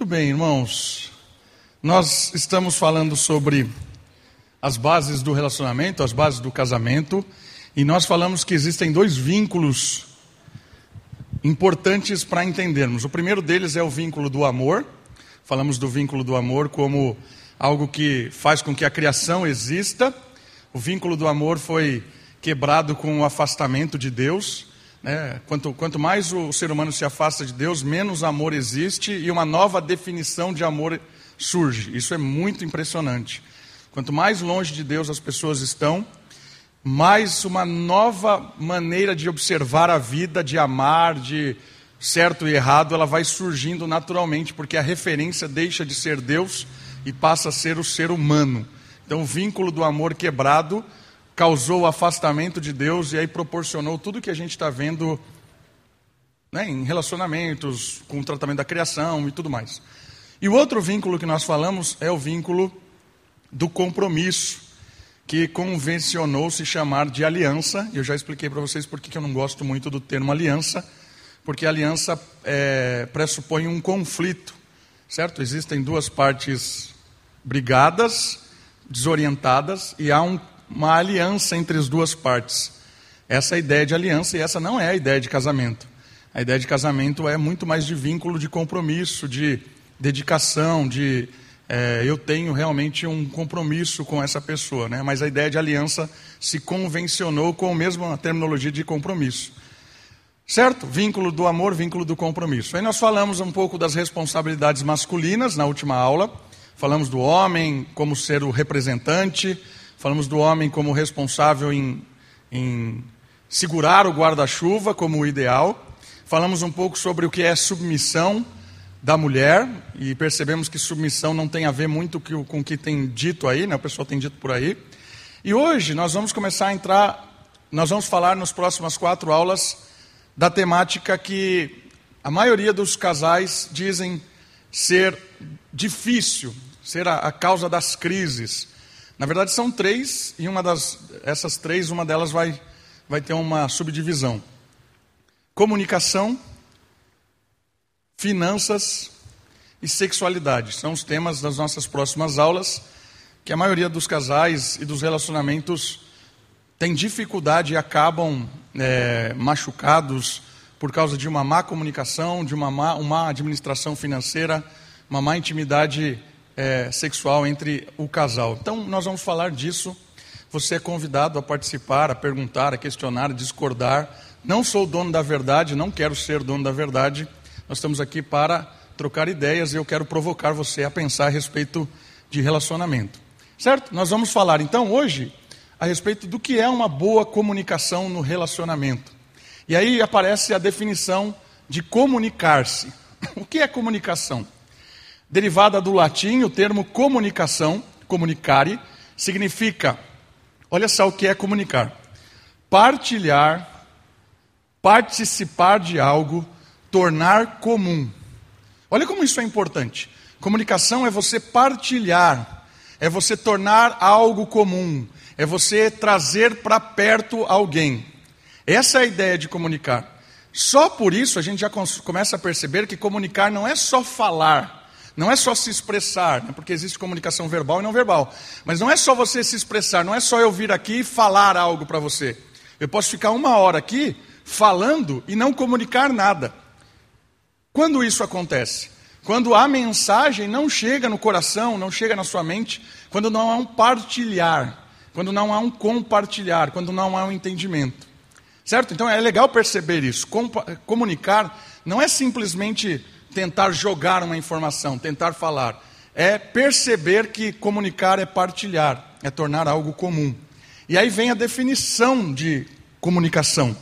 Muito bem, irmãos. Nós estamos falando sobre as bases do relacionamento, as bases do casamento, e nós falamos que existem dois vínculos importantes para entendermos. O primeiro deles é o vínculo do amor. Falamos do vínculo do amor como algo que faz com que a criação exista. O vínculo do amor foi quebrado com o afastamento de Deus. Né? Quanto, quanto mais o ser humano se afasta de Deus, menos amor existe e uma nova definição de amor surge. Isso é muito impressionante. Quanto mais longe de Deus as pessoas estão, mais uma nova maneira de observar a vida, de amar, de certo e errado, ela vai surgindo naturalmente, porque a referência deixa de ser Deus e passa a ser o ser humano. Então, o vínculo do amor quebrado causou o afastamento de Deus e aí proporcionou tudo que a gente está vendo né, em relacionamentos, com o tratamento da criação e tudo mais. E o outro vínculo que nós falamos é o vínculo do compromisso, que convencionou se chamar de aliança. Eu já expliquei para vocês por que eu não gosto muito do termo aliança, porque aliança é, pressupõe um conflito, certo? Existem duas partes brigadas, desorientadas, e há um uma aliança entre as duas partes. Essa é a ideia de aliança e essa não é a ideia de casamento. A ideia de casamento é muito mais de vínculo, de compromisso, de dedicação, de é, eu tenho realmente um compromisso com essa pessoa, né? Mas a ideia de aliança se convencionou com a mesma terminologia de compromisso. Certo? Vínculo do amor, vínculo do compromisso. Aí nós falamos um pouco das responsabilidades masculinas na última aula. Falamos do homem como ser o representante, Falamos do homem como responsável em, em segurar o guarda-chuva como o ideal. Falamos um pouco sobre o que é submissão da mulher e percebemos que submissão não tem a ver muito com o que tem dito aí, né? o pessoal tem dito por aí. E hoje nós vamos começar a entrar, nós vamos falar nas próximas quatro aulas da temática que a maioria dos casais dizem ser difícil, ser a, a causa das crises. Na verdade, são três, e uma das essas três, uma delas vai, vai ter uma subdivisão: comunicação, finanças e sexualidade. São os temas das nossas próximas aulas, que a maioria dos casais e dos relacionamentos tem dificuldade e acabam é, machucados por causa de uma má comunicação, de uma má, uma má administração financeira, uma má intimidade é, sexual entre o casal. Então, nós vamos falar disso. Você é convidado a participar, a perguntar, a questionar, a discordar. Não sou dono da verdade, não quero ser dono da verdade. Nós estamos aqui para trocar ideias e eu quero provocar você a pensar a respeito de relacionamento. Certo? Nós vamos falar então hoje a respeito do que é uma boa comunicação no relacionamento. E aí aparece a definição de comunicar-se. O que é comunicação? Derivada do latim, o termo comunicação, comunicare, significa, olha só o que é comunicar: partilhar, participar de algo, tornar comum. Olha como isso é importante. Comunicação é você partilhar, é você tornar algo comum, é você trazer para perto alguém. Essa é a ideia de comunicar. Só por isso a gente já começa a perceber que comunicar não é só falar não é só se expressar, né, porque existe comunicação verbal e não verbal. Mas não é só você se expressar, não é só eu vir aqui e falar algo para você. Eu posso ficar uma hora aqui falando e não comunicar nada. Quando isso acontece? Quando a mensagem não chega no coração, não chega na sua mente, quando não há um partilhar, quando não há um compartilhar, quando não há um entendimento. Certo? Então é legal perceber isso. Comunicar não é simplesmente tentar jogar uma informação, tentar falar. É perceber que comunicar é partilhar, é tornar algo comum. E aí vem a definição de comunicação.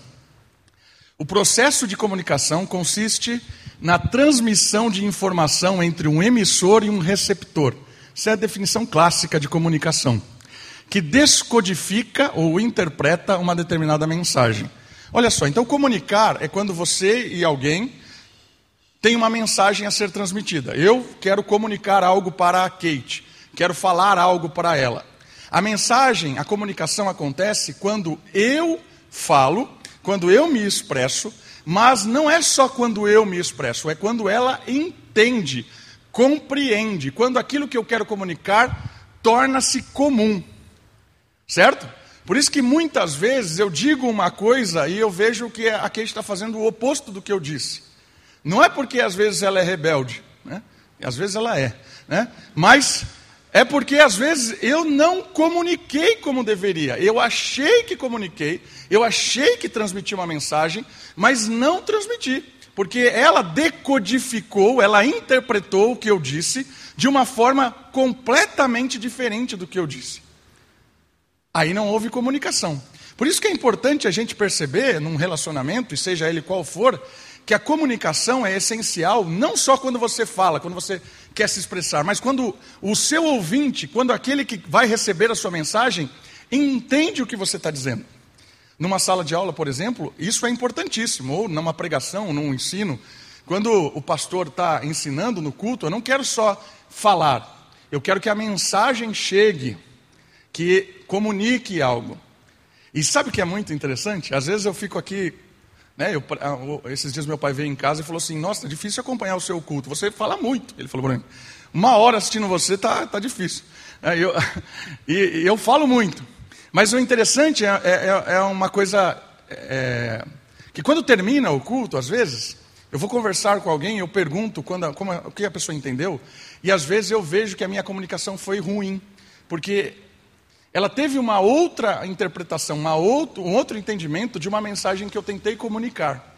O processo de comunicação consiste na transmissão de informação entre um emissor e um receptor. Essa é a definição clássica de comunicação, que descodifica ou interpreta uma determinada mensagem. Olha só, então comunicar é quando você e alguém tem uma mensagem a ser transmitida. Eu quero comunicar algo para a Kate, quero falar algo para ela. A mensagem, a comunicação acontece quando eu falo, quando eu me expresso, mas não é só quando eu me expresso, é quando ela entende compreende, quando aquilo que eu quero comunicar torna-se comum. Certo? Por isso que muitas vezes eu digo uma coisa e eu vejo que a Kate está fazendo o oposto do que eu disse. Não é porque às vezes ela é rebelde, né? às vezes ela é, né? mas é porque às vezes eu não comuniquei como deveria. Eu achei que comuniquei, eu achei que transmiti uma mensagem, mas não transmiti. Porque ela decodificou, ela interpretou o que eu disse de uma forma completamente diferente do que eu disse. Aí não houve comunicação. Por isso que é importante a gente perceber num relacionamento, e seja ele qual for, que a comunicação é essencial não só quando você fala, quando você quer se expressar, mas quando o seu ouvinte, quando aquele que vai receber a sua mensagem, entende o que você está dizendo. Numa sala de aula, por exemplo, isso é importantíssimo, ou numa pregação, num ensino. Quando o pastor está ensinando no culto, eu não quero só falar, eu quero que a mensagem chegue que comunique algo. E sabe o que é muito interessante? Às vezes eu fico aqui, né, eu, ah, esses dias meu pai veio em casa e falou assim: Nossa, é difícil acompanhar o seu culto, você fala muito. Ele falou para mim: Uma hora assistindo você tá, tá difícil. É, eu, e, eu falo muito. Mas o interessante é, é, é uma coisa é, que quando termina o culto, às vezes, eu vou conversar com alguém, eu pergunto quando, como, o que a pessoa entendeu, e às vezes eu vejo que a minha comunicação foi ruim, porque ela teve uma outra interpretação, uma outro, um outro entendimento de uma mensagem que eu tentei comunicar.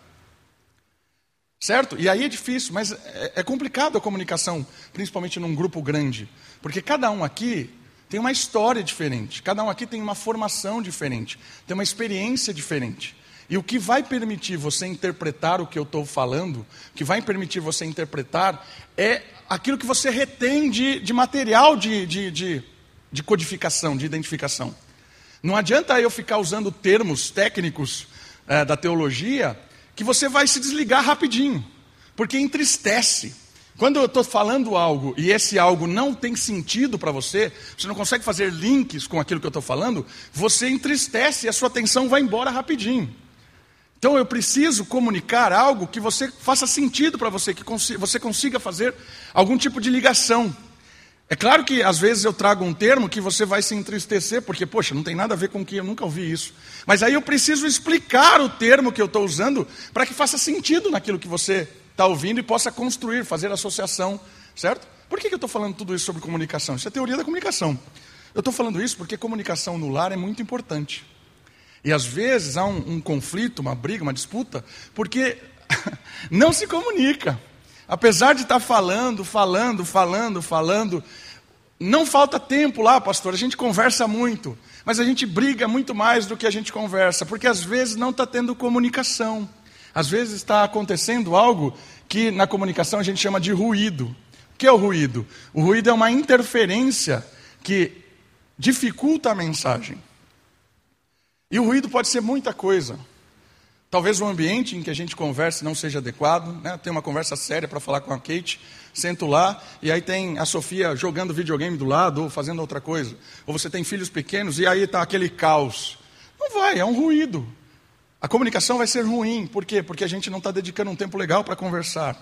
Certo? E aí é difícil, mas é, é complicado a comunicação, principalmente num grupo grande, porque cada um aqui tem uma história diferente, cada um aqui tem uma formação diferente, tem uma experiência diferente. E o que vai permitir você interpretar o que eu estou falando, o que vai permitir você interpretar, é aquilo que você retém de, de material de, de, de de codificação, de identificação. Não adianta eu ficar usando termos técnicos é, da teologia que você vai se desligar rapidinho, porque entristece. Quando eu estou falando algo e esse algo não tem sentido para você, você não consegue fazer links com aquilo que eu estou falando, você entristece e a sua atenção vai embora rapidinho. Então eu preciso comunicar algo que você faça sentido para você, que você consiga fazer algum tipo de ligação. É claro que às vezes eu trago um termo que você vai se entristecer, porque, poxa, não tem nada a ver com o que eu nunca ouvi isso. Mas aí eu preciso explicar o termo que eu estou usando para que faça sentido naquilo que você está ouvindo e possa construir, fazer associação, certo? Por que, que eu estou falando tudo isso sobre comunicação? Isso é teoria da comunicação. Eu estou falando isso porque comunicação no lar é muito importante. E às vezes há um, um conflito, uma briga, uma disputa, porque não se comunica. Apesar de estar falando, falando, falando, falando, não falta tempo lá, pastor. A gente conversa muito, mas a gente briga muito mais do que a gente conversa, porque às vezes não está tendo comunicação. Às vezes está acontecendo algo que na comunicação a gente chama de ruído. O que é o ruído? O ruído é uma interferência que dificulta a mensagem. E o ruído pode ser muita coisa. Talvez o ambiente em que a gente converse não seja adequado, né? tem uma conversa séria para falar com a Kate, sento lá e aí tem a Sofia jogando videogame do lado ou fazendo outra coisa. Ou você tem filhos pequenos e aí está aquele caos. Não vai, é um ruído. A comunicação vai ser ruim, por quê? Porque a gente não está dedicando um tempo legal para conversar.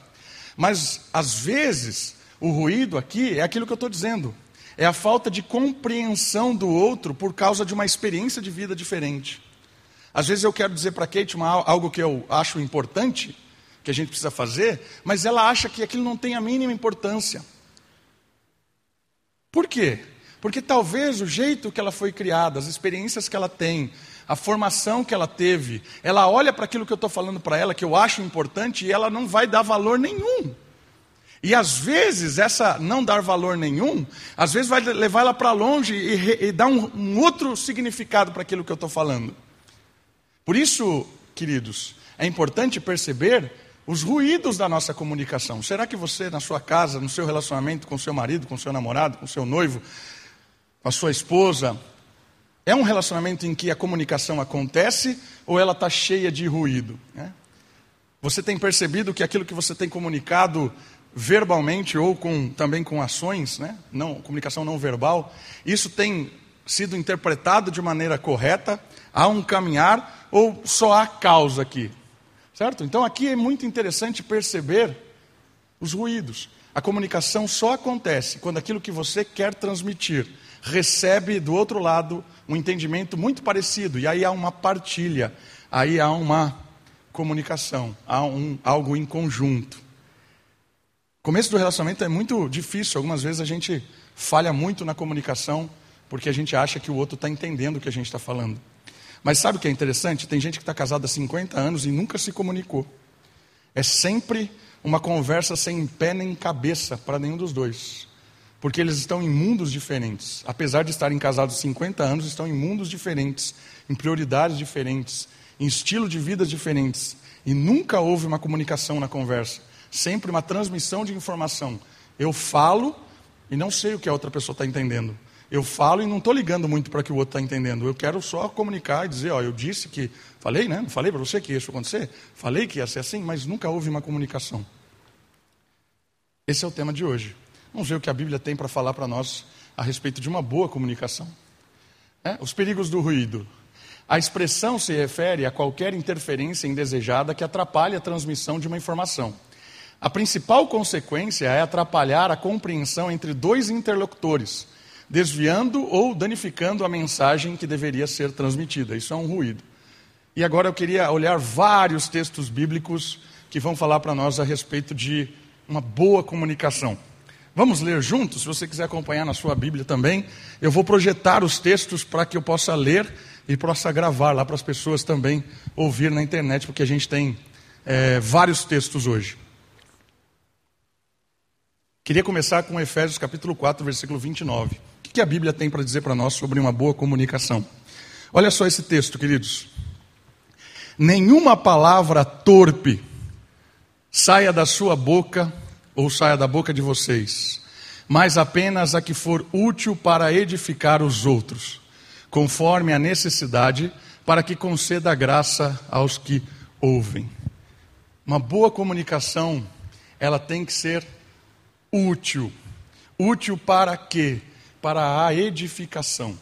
Mas, às vezes, o ruído aqui é aquilo que eu estou dizendo. É a falta de compreensão do outro por causa de uma experiência de vida diferente. Às vezes eu quero dizer para Kate uma, algo que eu acho importante, que a gente precisa fazer, mas ela acha que aquilo não tem a mínima importância. Por quê? Porque talvez o jeito que ela foi criada, as experiências que ela tem, a formação que ela teve, ela olha para aquilo que eu estou falando para ela, que eu acho importante, e ela não vai dar valor nenhum. E às vezes, essa não dar valor nenhum, às vezes vai levar ela para longe e, e dar um, um outro significado para aquilo que eu estou falando. Por isso, queridos, é importante perceber os ruídos da nossa comunicação. Será que você, na sua casa, no seu relacionamento com seu marido, com seu namorado, com seu noivo, com a sua esposa, é um relacionamento em que a comunicação acontece ou ela está cheia de ruído? Né? Você tem percebido que aquilo que você tem comunicado verbalmente ou com, também com ações, né? não, comunicação não verbal, isso tem sido interpretado de maneira correta? Há um caminhar ou só há causa aqui? Certo? Então aqui é muito interessante perceber os ruídos. A comunicação só acontece quando aquilo que você quer transmitir recebe do outro lado um entendimento muito parecido, e aí há uma partilha, aí há uma comunicação, há um, algo em conjunto. Começo do relacionamento é muito difícil, algumas vezes a gente falha muito na comunicação porque a gente acha que o outro está entendendo o que a gente está falando. Mas sabe o que é interessante? Tem gente que está casada há 50 anos e nunca se comunicou. É sempre uma conversa sem pé nem cabeça para nenhum dos dois. Porque eles estão em mundos diferentes. Apesar de estarem casados 50 anos, estão em mundos diferentes, em prioridades diferentes, em estilo de vida diferentes. E nunca houve uma comunicação na conversa. Sempre uma transmissão de informação. Eu falo e não sei o que a outra pessoa está entendendo. Eu falo e não estou ligando muito para que o outro está entendendo. Eu quero só comunicar e dizer, ó, eu disse que. Falei, né? Não falei para você que isso ia acontecer? Falei que ia ser assim, mas nunca houve uma comunicação. Esse é o tema de hoje. Vamos ver o que a Bíblia tem para falar para nós a respeito de uma boa comunicação. É? Os perigos do ruído. A expressão se refere a qualquer interferência indesejada que atrapalhe a transmissão de uma informação. A principal consequência é atrapalhar a compreensão entre dois interlocutores desviando ou danificando a mensagem que deveria ser transmitida. Isso é um ruído. E agora eu queria olhar vários textos bíblicos que vão falar para nós a respeito de uma boa comunicação. Vamos ler juntos? Se você quiser acompanhar na sua Bíblia também, eu vou projetar os textos para que eu possa ler e possa gravar lá para as pessoas também ouvir na internet, porque a gente tem é, vários textos hoje. Queria começar com Efésios capítulo 4, versículo 29. O que a Bíblia tem para dizer para nós sobre uma boa comunicação? Olha só esse texto, queridos. Nenhuma palavra torpe saia da sua boca ou saia da boca de vocês, mas apenas a que for útil para edificar os outros, conforme a necessidade, para que conceda graça aos que ouvem. Uma boa comunicação, ela tem que ser útil. Útil para quê? Para a edificação.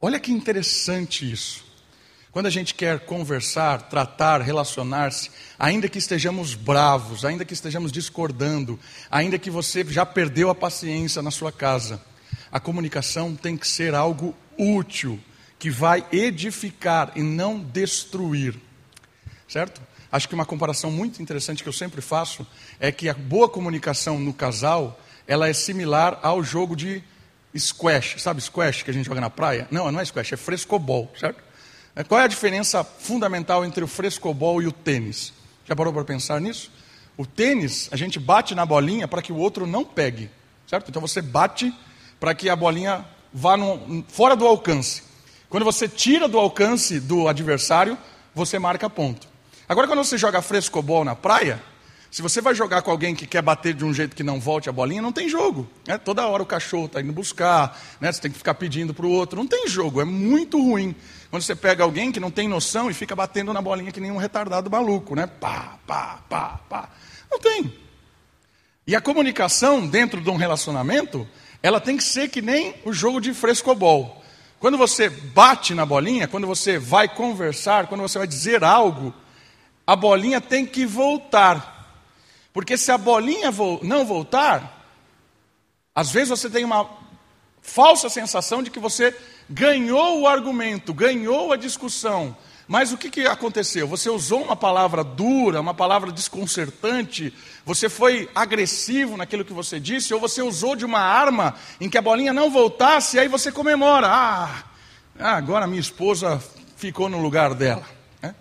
Olha que interessante isso. Quando a gente quer conversar, tratar, relacionar-se, ainda que estejamos bravos, ainda que estejamos discordando, ainda que você já perdeu a paciência na sua casa, a comunicação tem que ser algo útil, que vai edificar e não destruir. Certo? Acho que uma comparação muito interessante que eu sempre faço é que a boa comunicação no casal ela é similar ao jogo de squash. Sabe squash que a gente joga na praia? Não, não é squash, é frescobol, certo? É, qual é a diferença fundamental entre o frescobol e o tênis? Já parou para pensar nisso? O tênis, a gente bate na bolinha para que o outro não pegue, certo? Então você bate para que a bolinha vá no, fora do alcance. Quando você tira do alcance do adversário, você marca ponto. Agora, quando você joga frescobol na praia, se você vai jogar com alguém que quer bater de um jeito que não volte a bolinha, não tem jogo. Né? Toda hora o cachorro está indo buscar, né? você tem que ficar pedindo para o outro. Não tem jogo, é muito ruim. Quando você pega alguém que não tem noção e fica batendo na bolinha que nem um retardado maluco, né? Pá, pá, pá, pá. Não tem. E a comunicação dentro de um relacionamento, ela tem que ser que nem o jogo de frescobol. Quando você bate na bolinha, quando você vai conversar, quando você vai dizer algo, a bolinha tem que voltar. Porque se a bolinha não voltar, às vezes você tem uma falsa sensação de que você ganhou o argumento, ganhou a discussão. Mas o que, que aconteceu? Você usou uma palavra dura, uma palavra desconcertante, você foi agressivo naquilo que você disse, ou você usou de uma arma em que a bolinha não voltasse, e aí você comemora. Ah, agora minha esposa ficou no lugar dela. Né?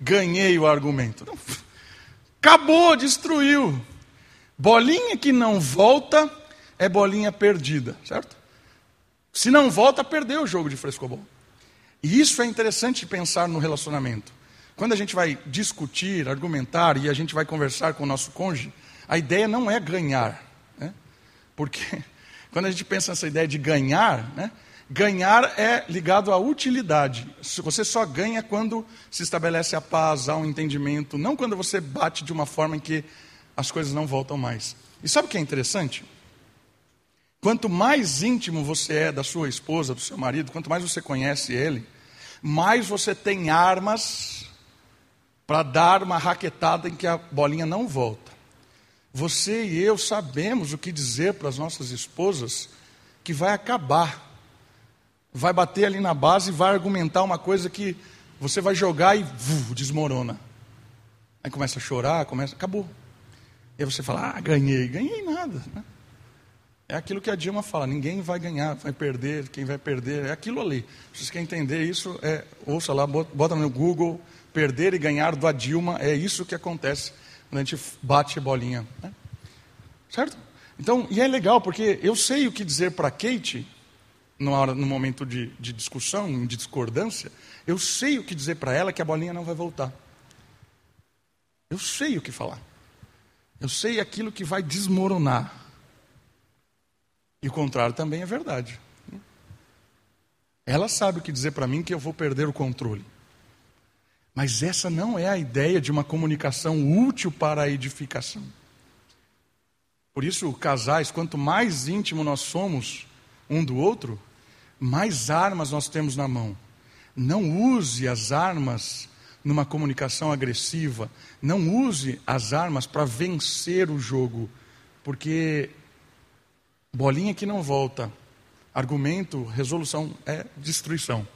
Ganhei o argumento. Não, Acabou, destruiu. Bolinha que não volta é bolinha perdida, certo? Se não volta, perdeu o jogo de frescobol. E isso é interessante pensar no relacionamento. Quando a gente vai discutir, argumentar e a gente vai conversar com o nosso cônjuge, a ideia não é ganhar. Né? Porque quando a gente pensa nessa ideia de ganhar, né? Ganhar é ligado à utilidade. Você só ganha quando se estabelece a paz, há um entendimento, não quando você bate de uma forma em que as coisas não voltam mais. E sabe o que é interessante? Quanto mais íntimo você é da sua esposa, do seu marido, quanto mais você conhece ele, mais você tem armas para dar uma raquetada em que a bolinha não volta. Você e eu sabemos o que dizer para as nossas esposas que vai acabar. Vai bater ali na base e vai argumentar uma coisa que você vai jogar e desmorona. Aí começa a chorar, começa, acabou. E aí você fala, ah, ganhei. Ganhei nada. Né? É aquilo que a Dilma fala, ninguém vai ganhar, vai perder, quem vai perder, é aquilo ali. Se você quer entender isso, é, ouça lá, bota no Google, perder e ganhar do Dilma, é isso que acontece quando a gente bate bolinha. Né? Certo? Então, e é legal, porque eu sei o que dizer para Kate, no, no momento de, de discussão, de discordância, eu sei o que dizer para ela que a bolinha não vai voltar. Eu sei o que falar. Eu sei aquilo que vai desmoronar. E o contrário também é verdade. Ela sabe o que dizer para mim que eu vou perder o controle. Mas essa não é a ideia de uma comunicação útil para a edificação. Por isso, casais, quanto mais íntimo nós somos um do outro, mais armas nós temos na mão. Não use as armas numa comunicação agressiva. Não use as armas para vencer o jogo, porque bolinha que não volta, argumento, resolução é destruição.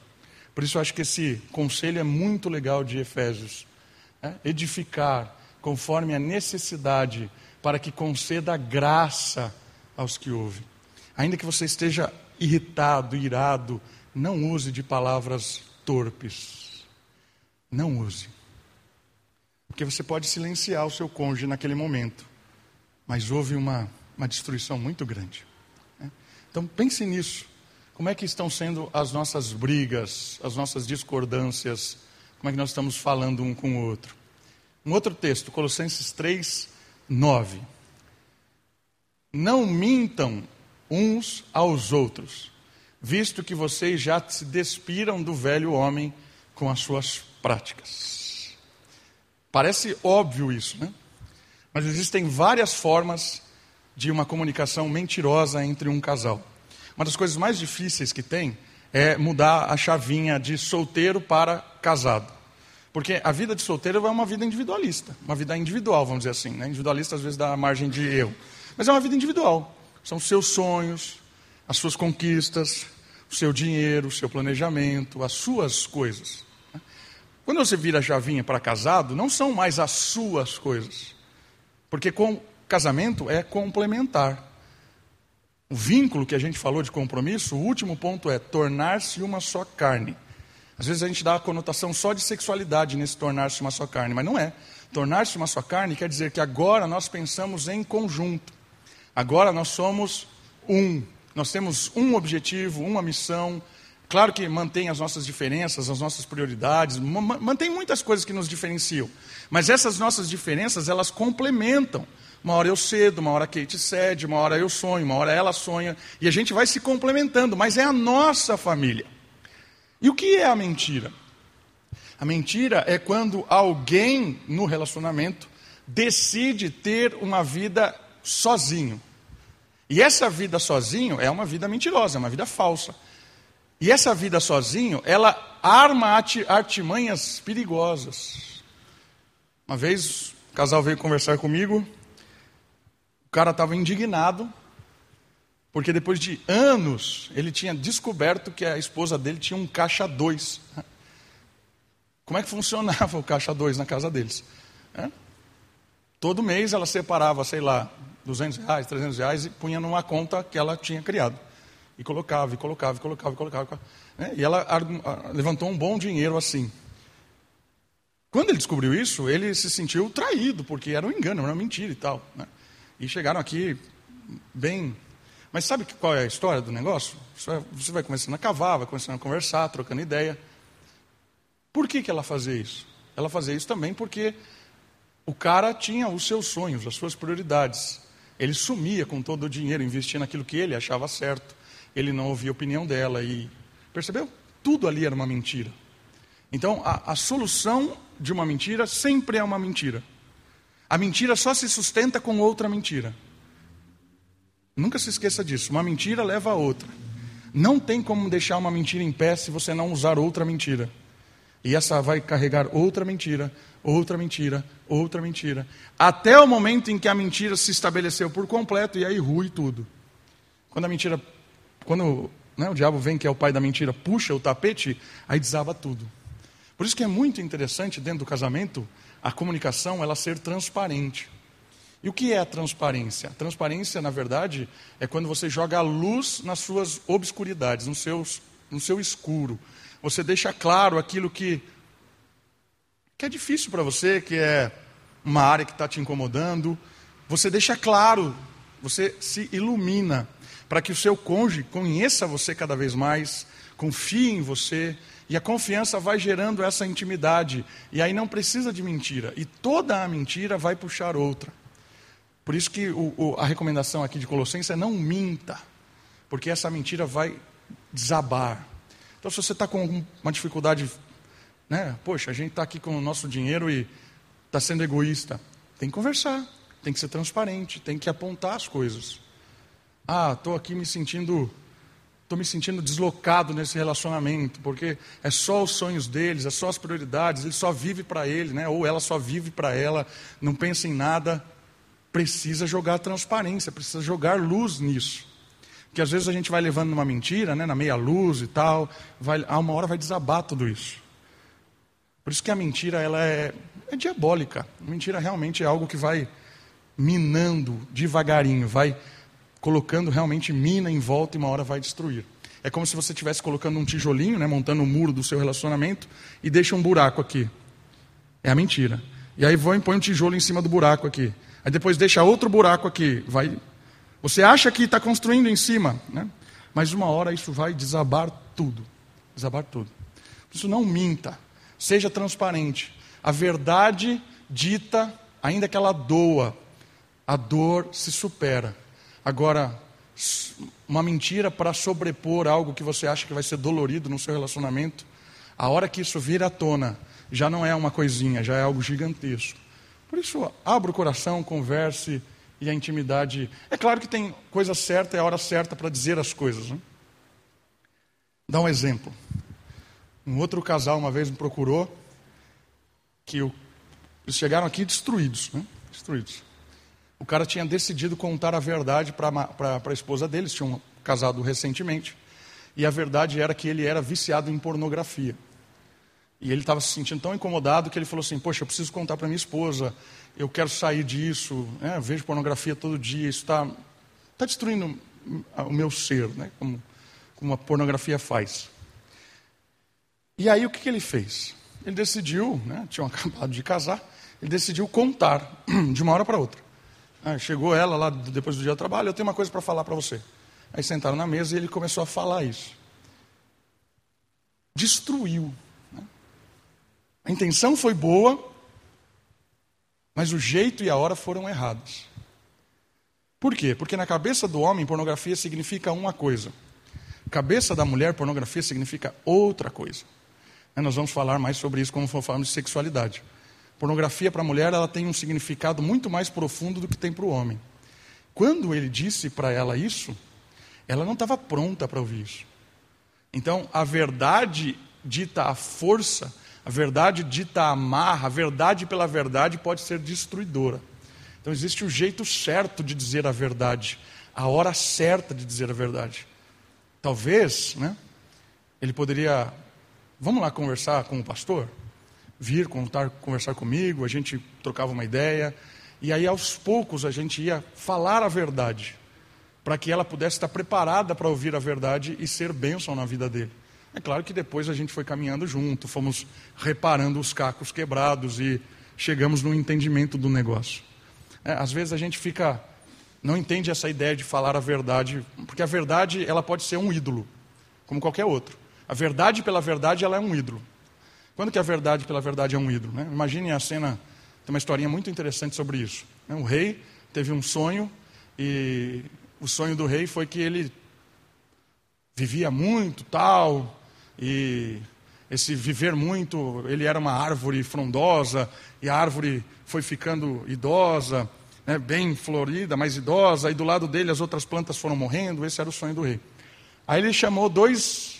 Por isso eu acho que esse conselho é muito legal de Efésios. É? Edificar conforme a necessidade, para que conceda graça aos que ouvem. Ainda que você esteja irritado, irado, não use de palavras torpes. Não use. Porque você pode silenciar o seu cônjuge naquele momento, mas houve uma, uma destruição muito grande. Né? Então pense nisso. Como é que estão sendo as nossas brigas, as nossas discordâncias? Como é que nós estamos falando um com o outro? Um outro texto, Colossenses 3, 9. Não mintam uns aos outros, visto que vocês já se despiram do velho homem com as suas práticas. Parece óbvio isso, né? Mas existem várias formas de uma comunicação mentirosa entre um casal. Uma das coisas mais difíceis que tem é mudar a chavinha de solteiro para casado. Porque a vida de solteiro é uma vida individualista, uma vida individual, vamos dizer assim. Né? Individualista às vezes dá margem de eu. Mas é uma vida individual. São seus sonhos, as suas conquistas, o seu dinheiro, o seu planejamento, as suas coisas. Quando você vira chavinha para casado, não são mais as suas coisas. Porque com casamento é complementar. O vínculo que a gente falou de compromisso, o último ponto é tornar-se uma só carne. Às vezes a gente dá a conotação só de sexualidade nesse tornar-se uma só carne, mas não é. Tornar-se uma só carne quer dizer que agora nós pensamos em conjunto. Agora nós somos um. Nós temos um objetivo, uma missão. Claro que mantém as nossas diferenças, as nossas prioridades, mantém muitas coisas que nos diferenciam. Mas essas nossas diferenças, elas complementam. Uma hora eu cedo, uma hora a Kate cede, uma hora eu sonho, uma hora ela sonha. E a gente vai se complementando, mas é a nossa família. E o que é a mentira? A mentira é quando alguém no relacionamento decide ter uma vida sozinho. E essa vida sozinho é uma vida mentirosa, é uma vida falsa. E essa vida sozinho, ela arma artimanhas perigosas. Uma vez, o casal veio conversar comigo, o cara estava indignado, porque depois de anos ele tinha descoberto que a esposa dele tinha um caixa 2. Como é que funcionava o caixa 2 na casa deles? Todo mês ela separava, sei lá, 200 reais, 300 reais e punha numa conta que ela tinha criado. E colocava, e colocava, e colocava, e colocava. Né? E ela levantou um bom dinheiro assim. Quando ele descobriu isso, ele se sentiu traído, porque era um engano, era uma mentira e tal. Né? E chegaram aqui bem. Mas sabe qual é a história do negócio? Você vai começando a cavar, vai começando a conversar, trocando ideia. Por que, que ela fazia isso? Ela fazia isso também porque o cara tinha os seus sonhos, as suas prioridades. Ele sumia com todo o dinheiro, investia naquilo que ele achava certo. Ele não ouvia a opinião dela e percebeu? Tudo ali era uma mentira. Então, a, a solução de uma mentira sempre é uma mentira. A mentira só se sustenta com outra mentira. Nunca se esqueça disso. Uma mentira leva a outra. Não tem como deixar uma mentira em pé se você não usar outra mentira. E essa vai carregar outra mentira, outra mentira, outra mentira, até o momento em que a mentira se estabeleceu por completo e aí rui tudo. Quando a mentira, quando né, o diabo vem, que é o pai da mentira, puxa o tapete, aí desaba tudo. Por isso que é muito interessante dentro do casamento a comunicação ela ser transparente. E o que é a transparência? A transparência, na verdade, é quando você joga a luz nas suas obscuridades, no, seus, no seu escuro. Você deixa claro aquilo que, que é difícil para você, que é uma área que está te incomodando. Você deixa claro, você se ilumina para que o seu cônjuge conheça você cada vez mais, confie em você, e a confiança vai gerando essa intimidade. E aí não precisa de mentira. E toda a mentira vai puxar outra. Por isso que o, o, a recomendação aqui de Colossenses é não minta. Porque essa mentira vai desabar. Então, se você está com uma dificuldade, né? Poxa, a gente está aqui com o nosso dinheiro e está sendo egoísta. Tem que conversar, tem que ser transparente, tem que apontar as coisas. Ah, estou aqui me sentindo, estou me sentindo deslocado nesse relacionamento, porque é só os sonhos deles, é só as prioridades, ele só vive para ele, né? ou ela só vive para ela, não pensa em nada. Precisa jogar transparência, precisa jogar luz nisso. Porque às vezes a gente vai levando uma mentira, né, na meia luz e tal, vai, a uma hora vai desabar tudo isso. Por isso que a mentira ela é, é diabólica. A mentira realmente é algo que vai minando devagarinho, vai colocando realmente mina em volta e uma hora vai destruir. É como se você estivesse colocando um tijolinho, né, montando um muro do seu relacionamento e deixa um buraco aqui. É a mentira. E aí vai e põe um tijolo em cima do buraco aqui. Aí depois deixa outro buraco aqui. Vai. Você acha que está construindo em cima, né? mas uma hora isso vai desabar tudo. Desabar tudo. Isso não minta. Seja transparente. A verdade dita, ainda que ela doa, a dor se supera. Agora, uma mentira para sobrepor algo que você acha que vai ser dolorido no seu relacionamento, a hora que isso vir à tona, já não é uma coisinha, já é algo gigantesco. Por isso, abra o coração, converse e a intimidade. É claro que tem coisa certa e a hora certa para dizer as coisas. Né? Dá um exemplo. Um outro casal uma vez me procurou que eu, eles chegaram aqui destruídos, né? destruídos o cara tinha decidido contar a verdade para a esposa deles, tinham casado recentemente, e a verdade era que ele era viciado em pornografia. E ele estava se sentindo tão incomodado que ele falou assim: Poxa, eu preciso contar para minha esposa, eu quero sair disso, né? vejo pornografia todo dia, isso está tá destruindo o meu ser, né? como, como a pornografia faz. E aí o que, que ele fez? Ele decidiu, né? tinham acabado de casar, ele decidiu contar de uma hora para outra. Chegou ela lá depois do dia do trabalho, eu tenho uma coisa para falar para você. Aí sentaram na mesa e ele começou a falar isso. Destruiu. Né? A intenção foi boa, mas o jeito e a hora foram errados. Por quê? Porque na cabeça do homem, pornografia significa uma coisa. Cabeça da mulher, pornografia significa outra coisa. Nós vamos falar mais sobre isso quando for falar de sexualidade. Pornografia para a mulher ela tem um significado muito mais profundo do que tem para o homem. Quando ele disse para ela isso, ela não estava pronta para ouvir isso. Então, a verdade dita a força, a verdade dita a amarra, a verdade pela verdade pode ser destruidora. Então, existe o jeito certo de dizer a verdade, a hora certa de dizer a verdade. Talvez, né, ele poderia. Vamos lá conversar com o pastor? vir contar, conversar comigo, a gente trocava uma ideia, e aí aos poucos a gente ia falar a verdade, para que ela pudesse estar preparada para ouvir a verdade e ser bênção na vida dele. É claro que depois a gente foi caminhando junto, fomos reparando os cacos quebrados e chegamos no entendimento do negócio. É, às vezes a gente fica, não entende essa ideia de falar a verdade, porque a verdade ela pode ser um ídolo, como qualquer outro. A verdade pela verdade ela é um ídolo. Quando que a verdade pela verdade é um ídolo? Né? Imagine a cena, tem uma historinha muito interessante sobre isso. Né? O rei teve um sonho e o sonho do rei foi que ele vivia muito, tal, e esse viver muito, ele era uma árvore frondosa e a árvore foi ficando idosa, né, bem florida, mas idosa, e do lado dele as outras plantas foram morrendo, esse era o sonho do rei. Aí ele chamou dois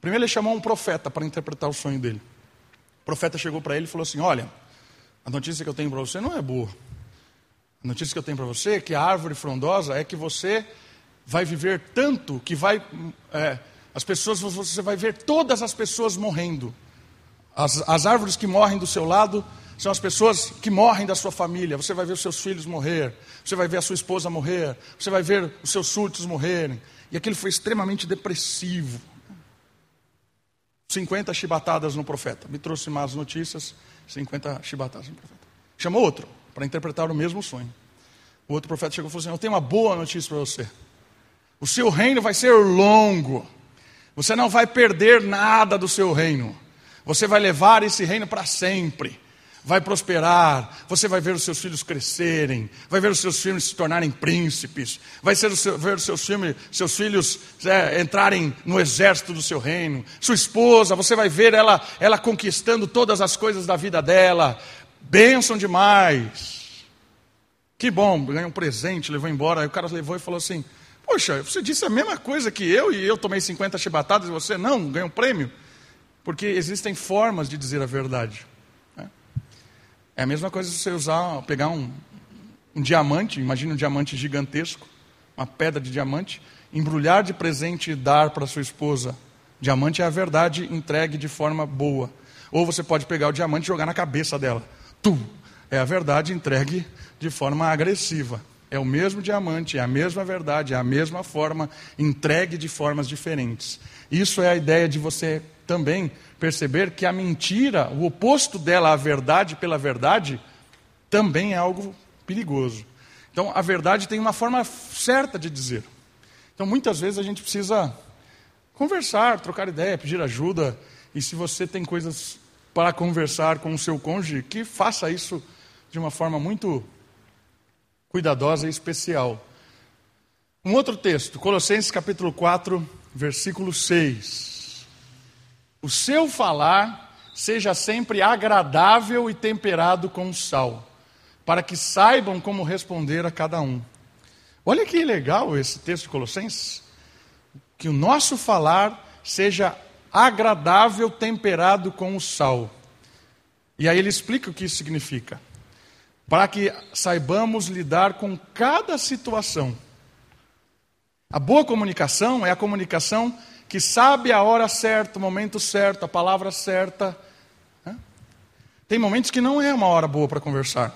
Primeiro ele chamou um profeta para interpretar o sonho dele. profeta chegou para ele e falou assim: Olha, a notícia que eu tenho para você não é boa. A notícia que eu tenho para você é que a árvore frondosa é que você vai viver tanto que vai. É, as pessoas, você vai ver todas as pessoas morrendo. As, as árvores que morrem do seu lado são as pessoas que morrem da sua família. Você vai ver os seus filhos morrer, você vai ver a sua esposa morrer, você vai ver os seus súditos morrerem. E aquilo foi extremamente depressivo. 50 chibatadas no profeta. Me trouxe más notícias, 50 chibatadas no profeta. Chamou outro para interpretar o mesmo sonho. O outro profeta chegou e falou assim: Eu tenho uma boa notícia para você. O seu reino vai ser longo. Você não vai perder nada do seu reino. Você vai levar esse reino para sempre. Vai prosperar, você vai ver os seus filhos crescerem, vai ver os seus filhos se tornarem príncipes, vai ser ver os seus, filhos, seus filhos é, entrarem no exército do seu reino. Sua esposa, você vai ver ela, ela conquistando todas as coisas da vida dela. Bênção demais. Que bom, ganhou um presente, levou embora. Aí o cara levou e falou assim: Poxa, você disse a mesma coisa que eu e eu tomei 50 chibatadas e você não, ganhou um prêmio. Porque existem formas de dizer a verdade. É a mesma coisa se você usar, pegar um, um diamante, imagine um diamante gigantesco, uma pedra de diamante, embrulhar de presente e dar para sua esposa. Diamante é a verdade entregue de forma boa. Ou você pode pegar o diamante e jogar na cabeça dela. Tu! É a verdade entregue de forma agressiva. É o mesmo diamante, é a mesma verdade, é a mesma forma, entregue de formas diferentes. Isso é a ideia de você também perceber que a mentira, o oposto dela, a verdade pela verdade, também é algo perigoso. Então, a verdade tem uma forma certa de dizer. Então, muitas vezes a gente precisa conversar, trocar ideia, pedir ajuda. E se você tem coisas para conversar com o seu cônjuge, que faça isso de uma forma muito cuidadosa e especial. Um outro texto, Colossenses capítulo 4, versículo 6 o seu falar seja sempre agradável e temperado com sal, para que saibam como responder a cada um. Olha que legal esse texto de Colossenses. Que o nosso falar seja agradável, temperado com o sal. E aí ele explica o que isso significa. Para que saibamos lidar com cada situação. A boa comunicação é a comunicação que sabe a hora certa, o momento certo, a palavra certa. Tem momentos que não é uma hora boa para conversar.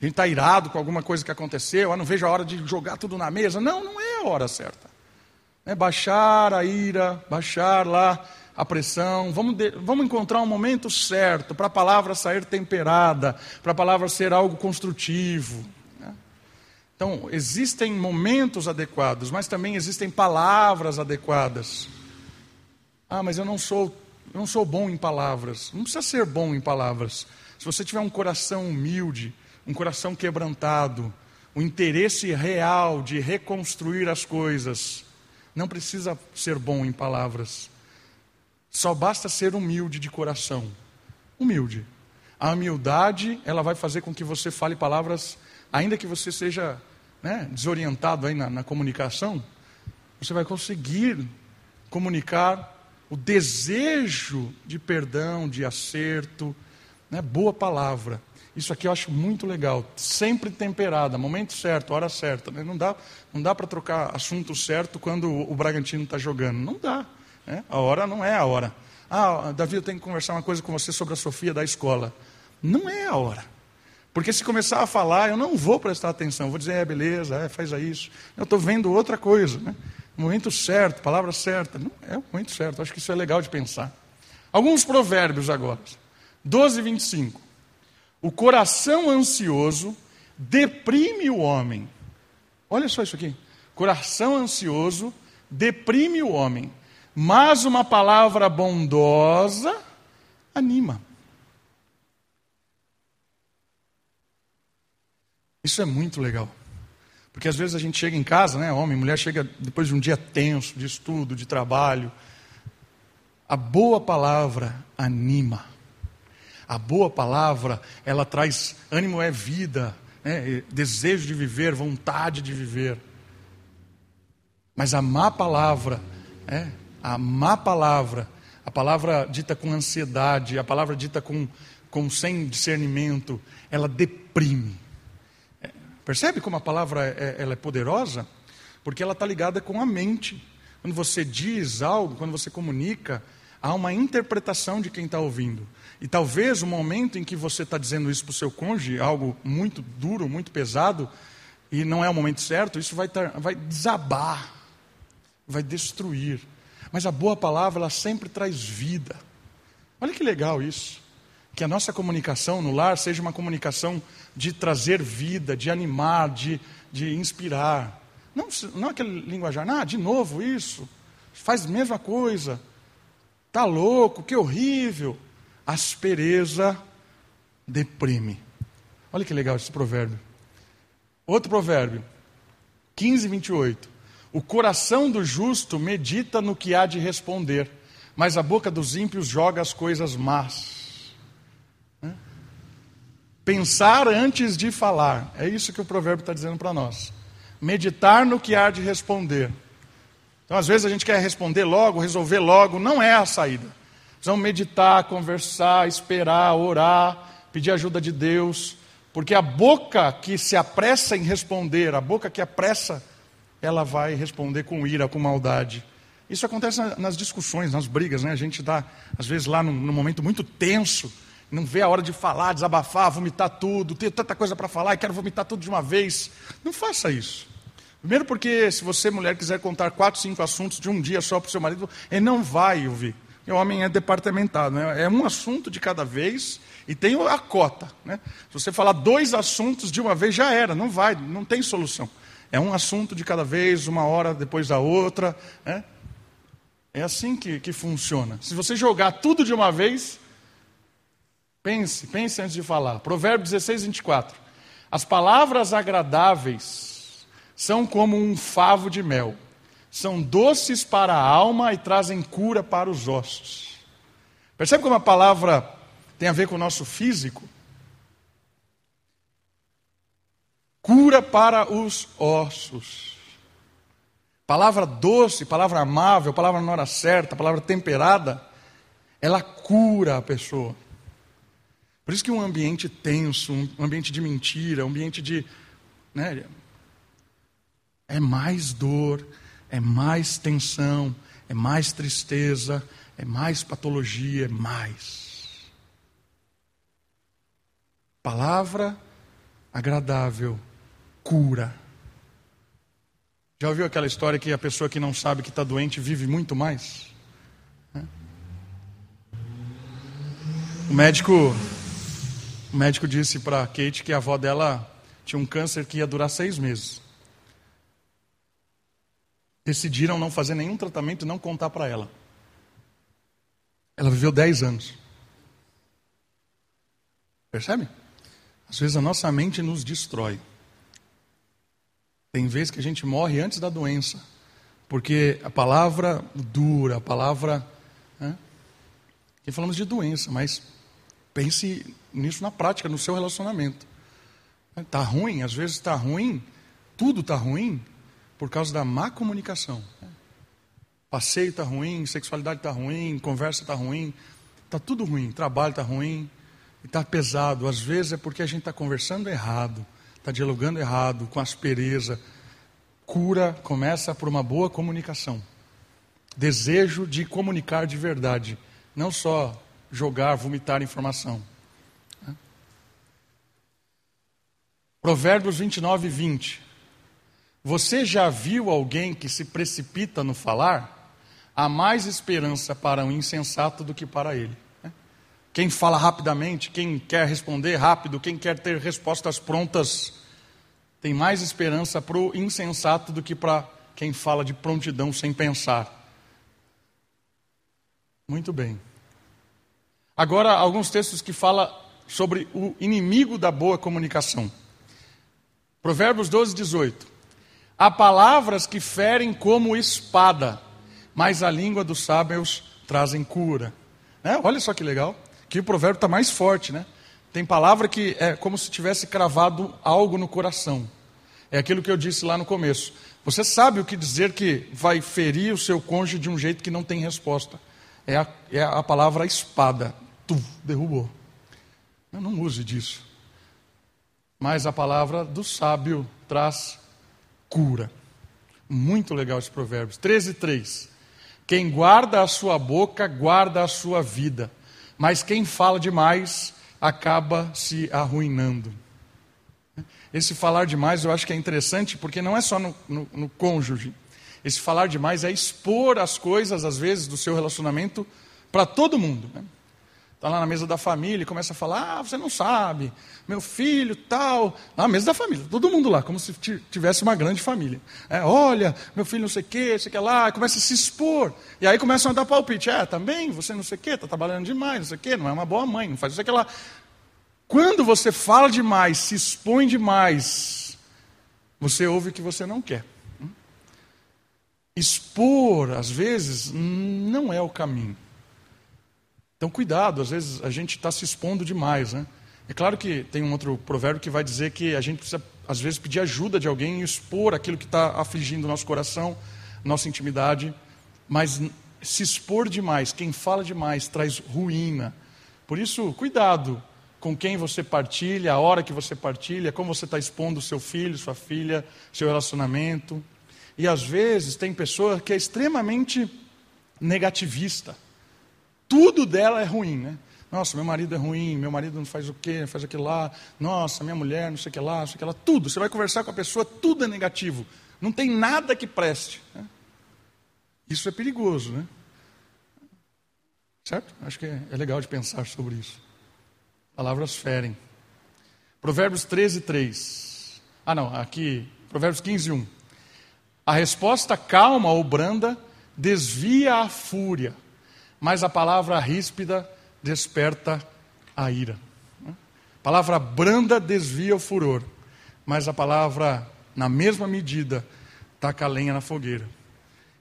A gente está irado com alguma coisa que aconteceu, ah, não vejo a hora de jogar tudo na mesa. Não, não é a hora certa. É baixar a ira, baixar lá a pressão. Vamos, de, vamos encontrar um momento certo para a palavra sair temperada, para a palavra ser algo construtivo. Então, existem momentos adequados, mas também existem palavras adequadas. Ah, mas eu não sou, eu não sou bom em palavras. Não precisa ser bom em palavras. Se você tiver um coração humilde, um coração quebrantado, o um interesse real de reconstruir as coisas, não precisa ser bom em palavras. Só basta ser humilde de coração. Humilde. A humildade, ela vai fazer com que você fale palavras ainda que você seja né, desorientado aí na, na comunicação, você vai conseguir comunicar o desejo de perdão, de acerto, né, boa palavra. Isso aqui eu acho muito legal, sempre temperada, momento certo, hora certa. Né? Não dá, não dá para trocar assunto certo quando o, Bragantino está jogando. Não dá. Né? A hora não é a hora. Ah, Davi, eu tenho que conversar uma coisa com você sobre a Sofia da escola. Não é a hora. Porque se começar a falar, eu não vou prestar atenção, vou dizer, é, beleza, é, faz isso. Eu estou vendo outra coisa. Né? Momento certo, palavra certa. Não é o momento certo, acho que isso é legal de pensar. Alguns provérbios agora. 12, 25. O coração ansioso deprime o homem. Olha só isso aqui. Coração ansioso deprime o homem, mas uma palavra bondosa anima. Isso é muito legal. Porque às vezes a gente chega em casa, né, homem, mulher chega depois de um dia tenso, de estudo, de trabalho. A boa palavra anima. A boa palavra, ela traz ânimo é vida, né, desejo de viver, vontade de viver. Mas a má palavra, é, a má palavra, a palavra dita com ansiedade, a palavra dita com, com sem discernimento, ela deprime. É, percebe como a palavra é, ela é poderosa? Porque ela está ligada com a mente. Quando você diz algo, quando você comunica, há uma interpretação de quem está ouvindo. E talvez o momento em que você está dizendo isso para o seu cônjuge, algo muito duro, muito pesado, e não é o momento certo, isso vai, tar, vai desabar, vai destruir. Mas a boa palavra, ela sempre traz vida. Olha que legal isso. Que a nossa comunicação no lar seja uma comunicação de trazer vida, de animar, de, de inspirar. Não, não aquele linguajar, ah, de novo isso, faz a mesma coisa, tá louco, que horrível. Aspereza deprime. Olha que legal esse provérbio. Outro provérbio, 15, 28. O coração do justo medita no que há de responder, mas a boca dos ímpios joga as coisas más. Pensar antes de falar, é isso que o provérbio está dizendo para nós. Meditar no que há de responder. Então, às vezes, a gente quer responder logo, resolver logo, não é a saída. Precisamos meditar, conversar, esperar, orar, pedir ajuda de Deus, porque a boca que se apressa em responder, a boca que apressa ela vai responder com ira, com maldade. Isso acontece nas discussões, nas brigas, né? A gente está, às vezes, lá num, num, momento muito tenso, não vê a hora de falar, desabafar, vomitar tudo, ter tanta coisa para falar e quero vomitar tudo de uma vez. Não faça isso. Primeiro, porque se você, mulher, quiser contar quatro, cinco assuntos de um dia só para o seu marido, ele não vai ouvir. O homem é departamentado, né? é um assunto de cada vez e tem a cota. Né? Se você falar dois assuntos de uma vez, já era, não vai, não tem solução. É um assunto de cada vez, uma hora depois da outra. Né? É assim que, que funciona. Se você jogar tudo de uma vez, pense, pense antes de falar. Provérbios 16, 24. As palavras agradáveis são como um favo de mel. São doces para a alma e trazem cura para os ossos. Percebe como a palavra tem a ver com o nosso físico? Cura para os ossos. Palavra doce, palavra amável, palavra na hora certa, palavra temperada, ela cura a pessoa. Por isso que um ambiente tenso, um ambiente de mentira, um ambiente de. Né, é mais dor, é mais tensão, é mais tristeza, é mais patologia, é mais. Palavra agradável cura. Já ouviu aquela história que a pessoa que não sabe que está doente vive muito mais? O médico, o médico disse para Kate que a avó dela tinha um câncer que ia durar seis meses. Decidiram não fazer nenhum tratamento e não contar para ela. Ela viveu dez anos. Percebe? Às vezes a nossa mente nos destrói. Tem vezes que a gente morre antes da doença, porque a palavra dura, a palavra. Né? Falamos de doença, mas pense nisso na prática, no seu relacionamento. Está ruim, às vezes está ruim, tudo está ruim por causa da má comunicação. Passeio está ruim, sexualidade está ruim, conversa está ruim, está tudo ruim, trabalho está ruim, está pesado. Às vezes é porque a gente está conversando errado está dialogando errado, com aspereza. Cura começa por uma boa comunicação. Desejo de comunicar de verdade, não só jogar, vomitar informação. Provérbios 29 e 20. Você já viu alguém que se precipita no falar? Há mais esperança para um insensato do que para ele. Quem fala rapidamente, quem quer responder rápido, quem quer ter respostas prontas, tem mais esperança para o insensato do que para quem fala de prontidão sem pensar. Muito bem. Agora, alguns textos que falam sobre o inimigo da boa comunicação. Provérbios 12, 18. Há palavras que ferem como espada, mas a língua dos sábios trazem cura. Né? Olha só que legal. Que o provérbio está mais forte, né? Tem palavra que é como se tivesse cravado algo no coração. É aquilo que eu disse lá no começo. Você sabe o que dizer que vai ferir o seu cônjuge de um jeito que não tem resposta. é a, é a palavra espada. Tu, derrubou. Eu não use disso. Mas a palavra do sábio traz cura. Muito legal esse provérbio. 13, 3. Quem guarda a sua boca, guarda a sua vida. Mas quem fala demais, acaba se arruinando. Esse falar demais eu acho que é interessante, porque não é só no, no, no cônjuge. Esse falar demais é expor as coisas, às vezes, do seu relacionamento para todo mundo. Né? Está lá na mesa da família e começa a falar: Ah, você não sabe, meu filho, tal. Na mesa da família, todo mundo lá, como se tivesse uma grande família. É, Olha, meu filho não sei o que, sei o que lá, começa a se expor. E aí começam a dar palpite: É, também, você não sei o que, está trabalhando demais, não sei o que, não é uma boa mãe, não faz isso que lá. Quando você fala demais, se expõe demais, você ouve o que você não quer. Expor, às vezes, não é o caminho. Então, cuidado, às vezes a gente está se expondo demais. Né? É claro que tem um outro provérbio que vai dizer que a gente precisa, às vezes, pedir ajuda de alguém e expor aquilo que está afligindo o nosso coração, nossa intimidade, mas se expor demais, quem fala demais traz ruína. Por isso, cuidado com quem você partilha, a hora que você partilha, como você está expondo seu filho, sua filha, seu relacionamento. E às vezes tem pessoa que é extremamente negativista. Tudo dela é ruim, né? Nossa, meu marido é ruim, meu marido não faz o quê, faz aquilo lá. Nossa, minha mulher, não sei o que lá, não sei o que lá. Tudo. Você vai conversar com a pessoa, tudo é negativo. Não tem nada que preste. Né? Isso é perigoso, né? Certo? Acho que é, é legal de pensar sobre isso. Palavras ferem. Provérbios 13, 3. Ah, não, aqui, Provérbios 15, 1. A resposta calma ou branda desvia a fúria mas a palavra ríspida desperta a ira. A palavra branda desvia o furor, mas a palavra, na mesma medida, taca a lenha na fogueira.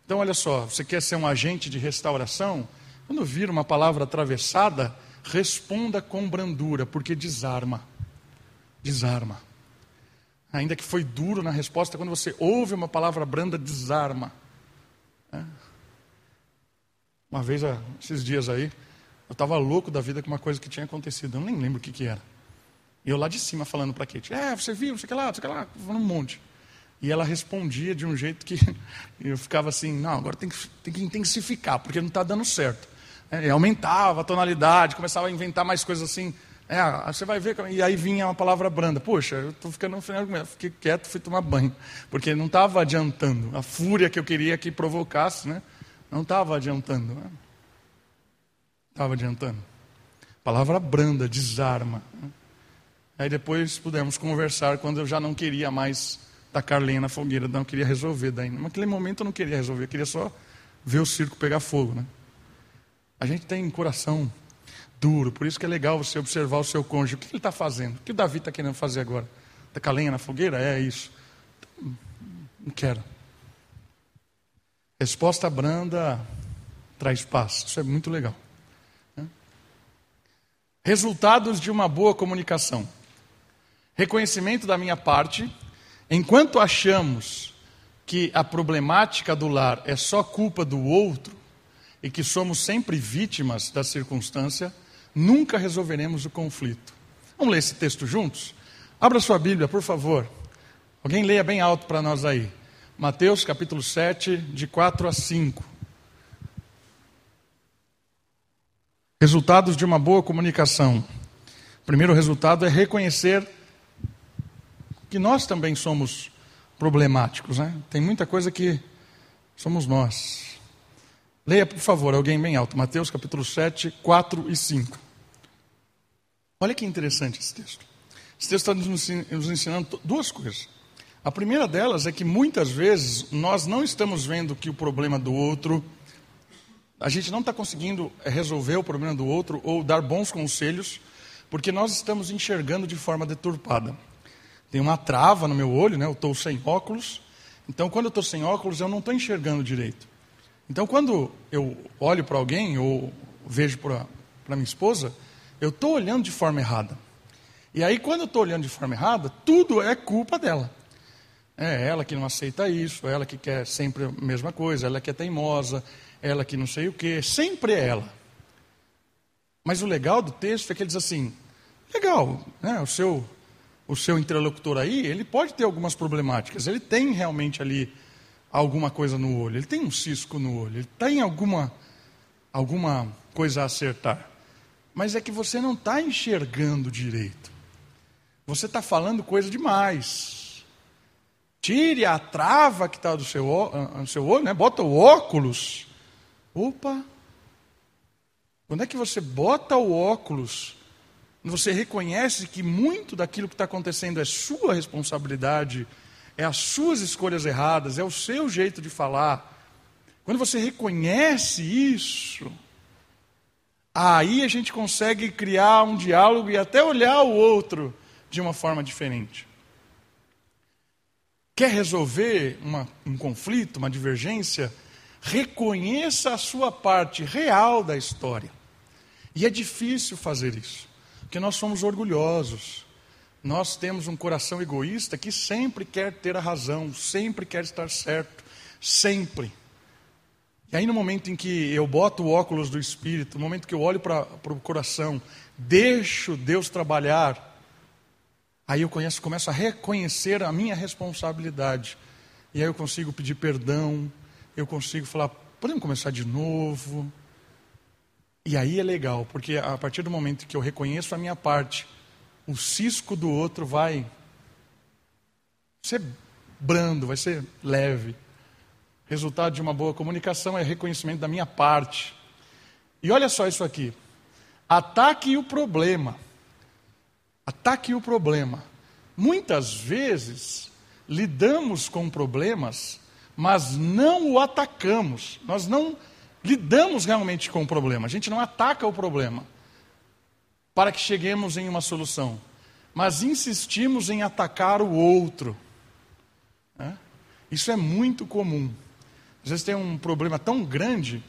Então, olha só, você quer ser um agente de restauração? Quando vir uma palavra atravessada, responda com brandura, porque desarma. Desarma. Ainda que foi duro na resposta, quando você ouve uma palavra branda, desarma. É. Uma vez, esses dias aí, eu estava louco da vida com uma coisa que tinha acontecido. Eu nem lembro o que, que era. E eu lá de cima falando para a Kate: É, você viu, você que lá, você que lá, falando um monte. E ela respondia de um jeito que eu ficava assim: Não, agora tem que, tem que intensificar, porque não está dando certo. É, aumentava a tonalidade, começava a inventar mais coisas assim. É, você vai ver. E aí vinha uma palavra branda. Poxa, eu estou ficando no final. Fiquei quieto, fui tomar banho. Porque não estava adiantando. A fúria que eu queria que provocasse, né? Não estava adiantando. Né? Estava adiantando. Palavra branda, desarma. Aí depois pudemos conversar quando eu já não queria mais tacar lenha na fogueira, não queria resolver daí. Naquele momento eu não queria resolver, eu queria só ver o circo pegar fogo. Né? A gente tem coração duro, por isso que é legal você observar o seu cônjuge. O que ele está fazendo? O que o Davi está querendo fazer agora? Tacar lenha na fogueira? É isso. Não quero. Resposta branda traz paz. Isso é muito legal. Né? Resultados de uma boa comunicação. Reconhecimento da minha parte. Enquanto achamos que a problemática do lar é só culpa do outro e que somos sempre vítimas da circunstância, nunca resolveremos o conflito. Vamos ler esse texto juntos? Abra sua Bíblia, por favor. Alguém leia bem alto para nós aí. Mateus capítulo 7, de 4 a 5. Resultados de uma boa comunicação. O primeiro resultado é reconhecer que nós também somos problemáticos, né? Tem muita coisa que somos nós. Leia, por favor, alguém bem alto. Mateus capítulo 7, 4 e 5. Olha que interessante esse texto. Esse texto está nos ensinando duas coisas. A primeira delas é que muitas vezes nós não estamos vendo que o problema do outro, a gente não está conseguindo resolver o problema do outro ou dar bons conselhos, porque nós estamos enxergando de forma deturpada. Tem uma trava no meu olho, né? eu estou sem óculos, então quando eu estou sem óculos eu não estou enxergando direito. Então quando eu olho para alguém ou vejo para minha esposa, eu estou olhando de forma errada. E aí quando eu estou olhando de forma errada, tudo é culpa dela. É ela que não aceita isso, ela que quer sempre a mesma coisa, ela que é teimosa, ela que não sei o quê, sempre é ela. Mas o legal do texto é que ele diz assim: legal, né, o, seu, o seu interlocutor aí, ele pode ter algumas problemáticas, ele tem realmente ali alguma coisa no olho, ele tem um cisco no olho, ele tem alguma, alguma coisa a acertar. Mas é que você não está enxergando direito. Você está falando coisa demais. Tire a trava que está do seu, no seu olho, né? bota o óculos. Opa! Quando é que você bota o óculos, você reconhece que muito daquilo que está acontecendo é sua responsabilidade, é as suas escolhas erradas, é o seu jeito de falar. Quando você reconhece isso, aí a gente consegue criar um diálogo e até olhar o outro de uma forma diferente. Quer resolver uma, um conflito, uma divergência? Reconheça a sua parte real da história. E é difícil fazer isso, porque nós somos orgulhosos. Nós temos um coração egoísta que sempre quer ter a razão, sempre quer estar certo, sempre. E aí, no momento em que eu boto o óculos do espírito, no momento que eu olho para o coração, deixo Deus trabalhar, aí eu conheço, começo a reconhecer a minha responsabilidade. E aí eu consigo pedir perdão, eu consigo falar, podemos começar de novo. E aí é legal, porque a partir do momento que eu reconheço a minha parte, o cisco do outro vai ser brando, vai ser leve. Resultado de uma boa comunicação é reconhecimento da minha parte. E olha só isso aqui. Ataque o problema. Ataque o problema. Muitas vezes lidamos com problemas, mas não o atacamos. Nós não lidamos realmente com o problema, a gente não ataca o problema para que cheguemos em uma solução, mas insistimos em atacar o outro. Né? Isso é muito comum. Às vezes tem um problema tão grande,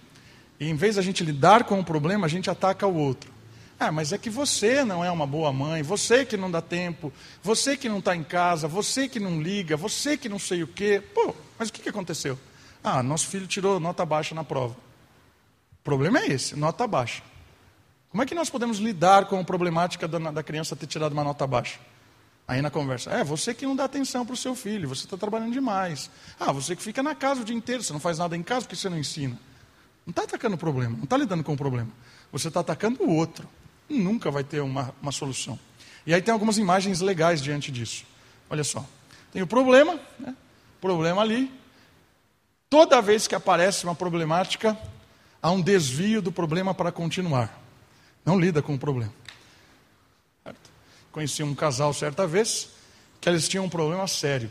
e em vez da gente lidar com o problema, a gente ataca o outro. Ah, mas é que você não é uma boa mãe, você que não dá tempo, você que não está em casa, você que não liga, você que não sei o quê. Pô, mas o que, que aconteceu? Ah, nosso filho tirou nota baixa na prova problema é esse, nota baixa. Como é que nós podemos lidar com a problemática da, da criança ter tirado uma nota baixa? Aí na conversa, é você que não dá atenção para o seu filho, você está trabalhando demais. Ah, você que fica na casa o dia inteiro, você não faz nada em casa porque você não ensina. Não está atacando o problema, não está lidando com o problema. Você está atacando o outro. Nunca vai ter uma, uma solução. E aí tem algumas imagens legais diante disso. Olha só. Tem o problema, né? problema ali. Toda vez que aparece uma problemática, há um desvio do problema para continuar. Não lida com o problema. Certo? Conheci um casal certa vez que eles tinham um problema sério.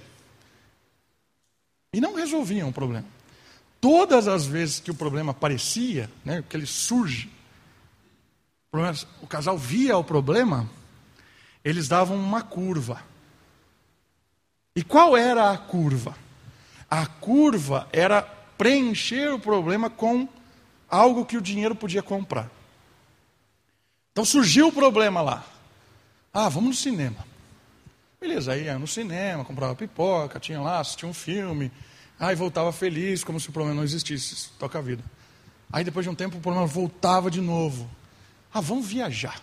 E não resolviam o problema. Todas as vezes que o problema aparecia, né, que ele surge, o casal via o problema, eles davam uma curva. E qual era a curva? A curva era preencher o problema com algo que o dinheiro podia comprar. Então surgiu o problema lá. Ah, vamos no cinema. Beleza, aí ia no cinema, comprava pipoca, tinha lá, assistia um filme. Aí voltava feliz, como se o problema não existisse. Toca a vida. Aí depois de um tempo o problema voltava de novo. Ah, vamos viajar.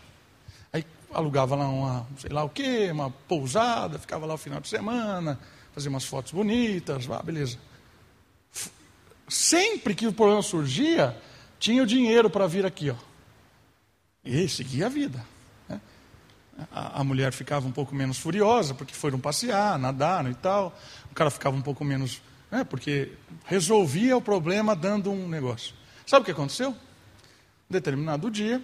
Aí alugava lá uma, sei lá o quê, uma pousada, ficava lá o final de semana, fazia umas fotos bonitas, ah, beleza. Sempre que o problema surgia, tinha o dinheiro para vir aqui, ó. E seguia a vida. Né? A, a, mulher ficava um pouco menos furiosa, porque foram passear, nadaram e tal. O cara ficava um pouco menos. Né, porque resolvia o problema dando um negócio. Sabe o que aconteceu? Determinado dia,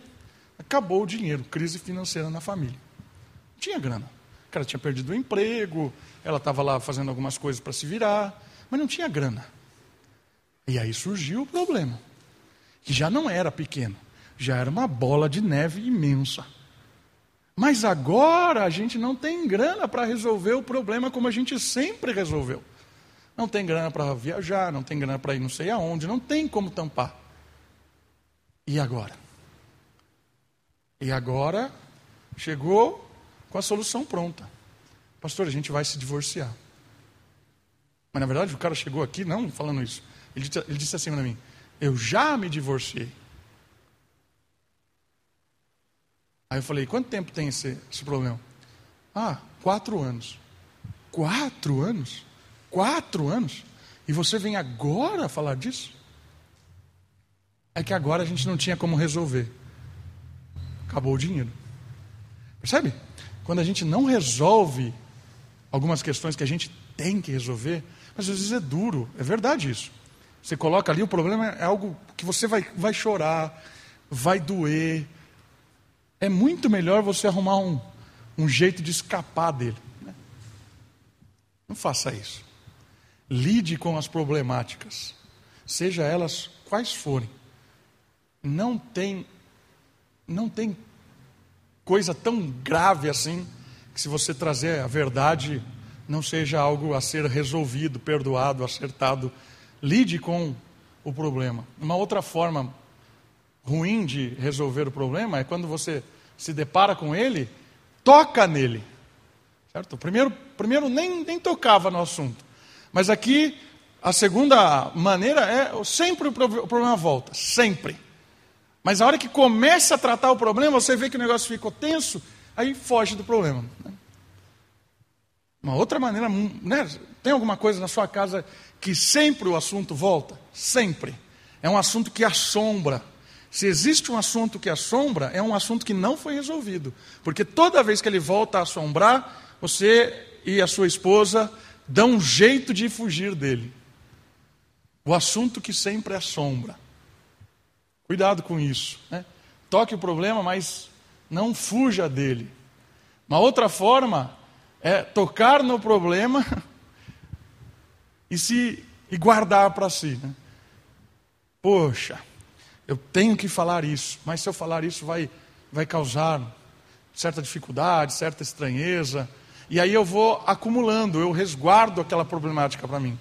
acabou o dinheiro, crise financeira na família. Não tinha grana. O cara tinha perdido o emprego, ela estava lá fazendo algumas coisas para se virar, mas não tinha grana. E aí surgiu o problema que já não era pequeno, já era uma bola de neve imensa. Mas agora a gente não tem grana para resolver o problema como a gente sempre resolveu. Não tem grana para viajar, não tem grana para ir não sei aonde, não tem como tampar. E agora? E agora chegou com a solução pronta. Pastor, a gente vai se divorciar. Mas na verdade o cara chegou aqui não falando isso. Ele disse, ele disse assim para mim: Eu já me divorciei. Aí eu falei: Quanto tempo tem esse, esse problema? Ah, quatro anos. Quatro anos? Quatro anos? E você vem agora falar disso? É que agora a gente não tinha como resolver. Acabou o dinheiro. Percebe? Quando a gente não resolve algumas questões que a gente tem que resolver, mas às vezes é duro, é verdade isso. Você coloca ali, o problema é algo que você vai, vai chorar, vai doer. É muito melhor você arrumar um, um jeito de escapar dele. Né? Não faça isso. Lide com as problemáticas, seja elas quais forem. Não tem, não tem coisa tão grave assim que se você trazer a verdade não seja algo a ser resolvido, perdoado, acertado. Lide com o problema. Uma outra forma ruim de resolver o problema é quando você se depara com ele, toca nele. Certo? Primeiro, primeiro nem, nem tocava no assunto. Mas aqui, a segunda maneira é sempre o problema volta, sempre. Mas a hora que começa a tratar o problema, você vê que o negócio ficou tenso, aí foge do problema. Né? Uma outra maneira, né? tem alguma coisa na sua casa que sempre o assunto volta? Sempre. É um assunto que assombra. Se existe um assunto que assombra, é um assunto que não foi resolvido. Porque toda vez que ele volta a assombrar, você e a sua esposa dá um jeito de fugir dele. O assunto que sempre assombra. Cuidado com isso. Né? Toque o problema, mas não fuja dele. Uma outra forma é tocar no problema e se e guardar para si. Né? Poxa, eu tenho que falar isso, mas se eu falar isso vai, vai causar certa dificuldade, certa estranheza. E aí eu vou acumulando, eu resguardo aquela problemática para mim.